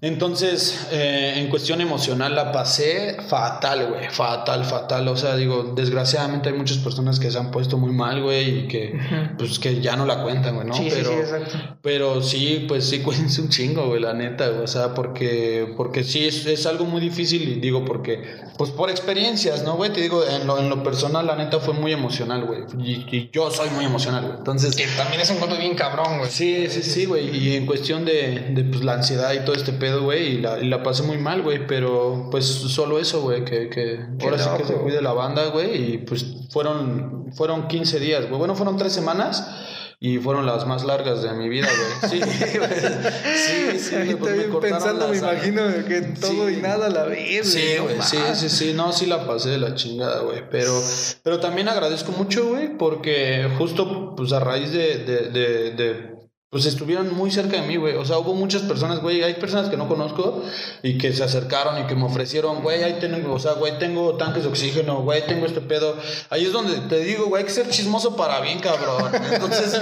Entonces, eh, en cuestión emocional la pasé fatal, güey, fatal, fatal. O sea, digo, desgraciadamente hay muchas personas que se han puesto muy mal, güey, y que, pues, que ya no la cuentan, güey, ¿no? Sí, pero, sí, exacto. Pero sí, pues sí, cuídense un chingo, güey, la neta, güey. O sea, porque, porque sí, es, es, algo muy difícil, y digo, porque, pues por experiencias, ¿no, güey? Te digo, en lo, en lo personal, la neta fue muy emocional, güey. Y, yo soy muy emocional, güey. Entonces. Que también es un golpe bien cabrón, güey. Sí, sí, sí, güey. Y en cuestión de, de pues, la ansiedad y todo este pedo güey, y la, y la pasé muy mal, güey, pero pues solo eso, güey, que, que ahora sí que se cuide la banda, güey, y pues fueron, fueron 15 días, güey, bueno, fueron tres semanas. Y fueron las más largas de mi vida, güey. Sí, güey. Sí, sí, pues me pensando, me imagino que todo y nada a la vez. Sí, güey. sí, sí, sí. No, sí la pasé de la chingada, güey. Pero, pero también agradezco mucho, güey, porque justo, pues a raíz de, de, de, de pues estuvieron muy cerca de mí, güey. O sea, hubo muchas personas, güey. Hay personas que no conozco y que se acercaron y que me ofrecieron, güey, ahí tengo, o sea, güey, tengo tanques de oxígeno, güey, tengo este pedo. Ahí es donde te digo, güey, hay que ser chismoso para bien, cabrón. Entonces,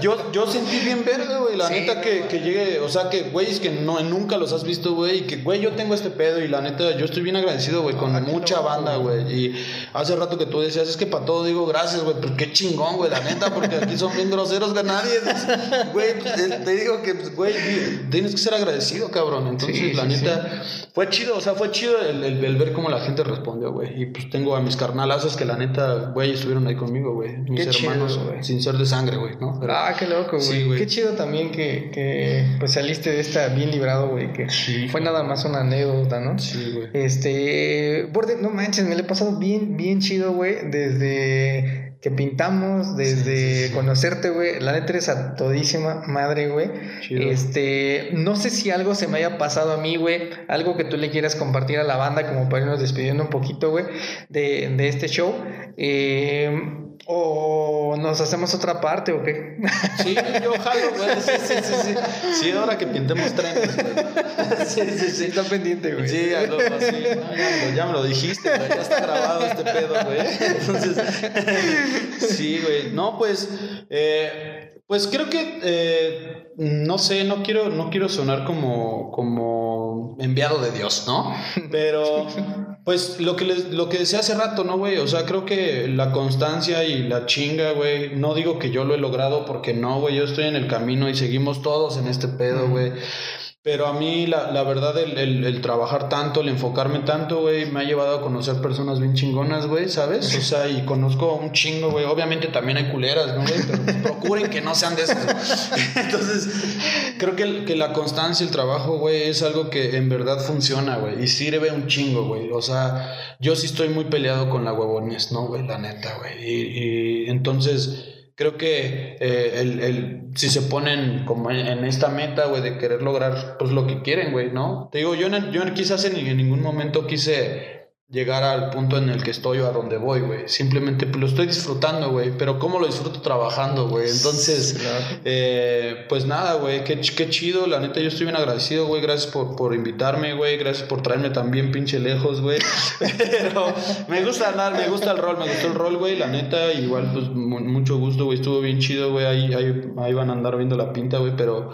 yo, yo sentí bien verde, güey. La neta que, que llegue, o sea, que, güey, es que no, nunca los has visto, güey. Y que, güey, yo tengo este pedo y la neta, yo estoy bien agradecido, güey, con mucha banda, güey. Y hace rato que tú decías, es que para todo digo gracias, güey, pero qué chingón, güey, la neta, porque aquí son bien groseros de nadie, güey. Te digo que, pues, güey, tienes que ser agradecido, cabrón. Entonces, la neta, fue chido, o sea, fue chido el, ver cómo la gente respondió, güey. Y pues tengo a mis carnalazos que la neta, güey, estuvieron ahí conmigo, güey. Mis hermanos, sin ser de sangre, güey, ¿no? ah, qué loco, güey. Qué chido también que, que pues saliste de esta bien librado, güey. Que fue nada más una anécdota, ¿no? Sí, güey. Este, borde, no manches, me lo he pasado bien, bien chido, güey. Desde que pintamos, desde conocerte, güey. La neta eres a todísima madre, güey. Este, no sé si algo se me haya pasado a mí, güey. Algo que tú le quieras compartir a la banda, como para irnos despidiendo un poquito, güey, de, de este show. Eh, ¿O nos hacemos otra parte o qué? Sí, yo jalo, güey. Sí, sí, sí, sí. Sí, ahora que pintemos trenes, güey. Sí, sí, sí. Está pendiente, güey. Sí, algo así. No, ya, me lo, dijiste, güey. Ya está grabado este pedo, güey. Entonces, sí, güey. No, pues, eh, pues creo que, eh, no sé, no quiero, no quiero sonar como, como enviado de Dios, ¿no? Pero pues lo que, les, lo que decía hace rato, ¿no, güey? O sea, creo que la constancia y la chinga, güey, no digo que yo lo he logrado porque no, güey, yo estoy en el camino y seguimos todos en este pedo, güey. Pero a mí, la, la verdad, el, el, trabajar tanto, el enfocarme tanto, güey, me ha llevado a conocer personas bien chingonas, güey, ¿sabes? O sea, y conozco un chingo, güey. Obviamente también hay culeras, ¿no, güey? Pero procuren que no sean de esos. Entonces, creo que, que la constancia, el trabajo, güey, es algo que en verdad funciona, güey. Y sirve un chingo, güey. O sea, yo sí estoy muy peleado con la huevones, ¿no, güey? La neta, güey. y, y entonces creo que eh, el, el, si se ponen como en, esta meta, güey, de querer lograr pues lo que quieren, güey, ¿no? Te digo, yo, yo quizás en, en ningún momento quise llegar al punto en el que estoy o a donde voy, güey. Simplemente pues, lo estoy disfrutando, güey. Pero ¿cómo lo disfruto trabajando, güey? Entonces, eh, pues nada, güey. Qué, qué, chido. La neta, yo estoy bien agradecido, güey. Gracias por, por invitarme, güey. Gracias por traerme también pinche lejos, güey. Pero me gusta andar, me gusta el rol, me gustó el rol, güey. La neta, igual, pues mucho gusto, güey. Estuvo bien chido, güey. Ahí, ahí, ahí van a andar viendo la pinta, güey. Pero,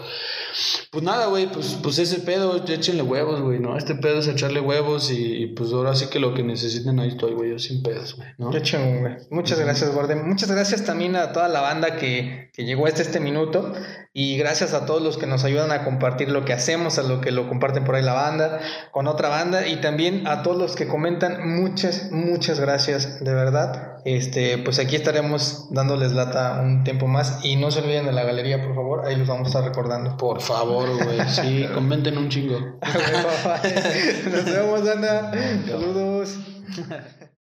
pues nada, güey. Pues, pues ese pedo, échenle huevos, güey, ¿no? Este pedo es echarle huevos y, y pues ahora sí que lo que necesiten, ahí estoy, güey, yo sin pedos, güey, ¿no? Qué güey. Muchas gracias, Gordon. Muchas gracias también a toda la banda que, que llegó hasta este minuto. Y gracias a todos los que nos ayudan a compartir lo que hacemos, a lo que lo comparten por ahí la banda, con otra banda. Y también a todos los que comentan, muchas, muchas gracias, de verdad. Este, pues aquí estaremos dándoles lata un tiempo más. Y no se olviden de la galería, por favor. Ahí los vamos a estar recordando. Por favor, güey. Sí, comenten un chingo. Nos vemos, Ana. Saludos.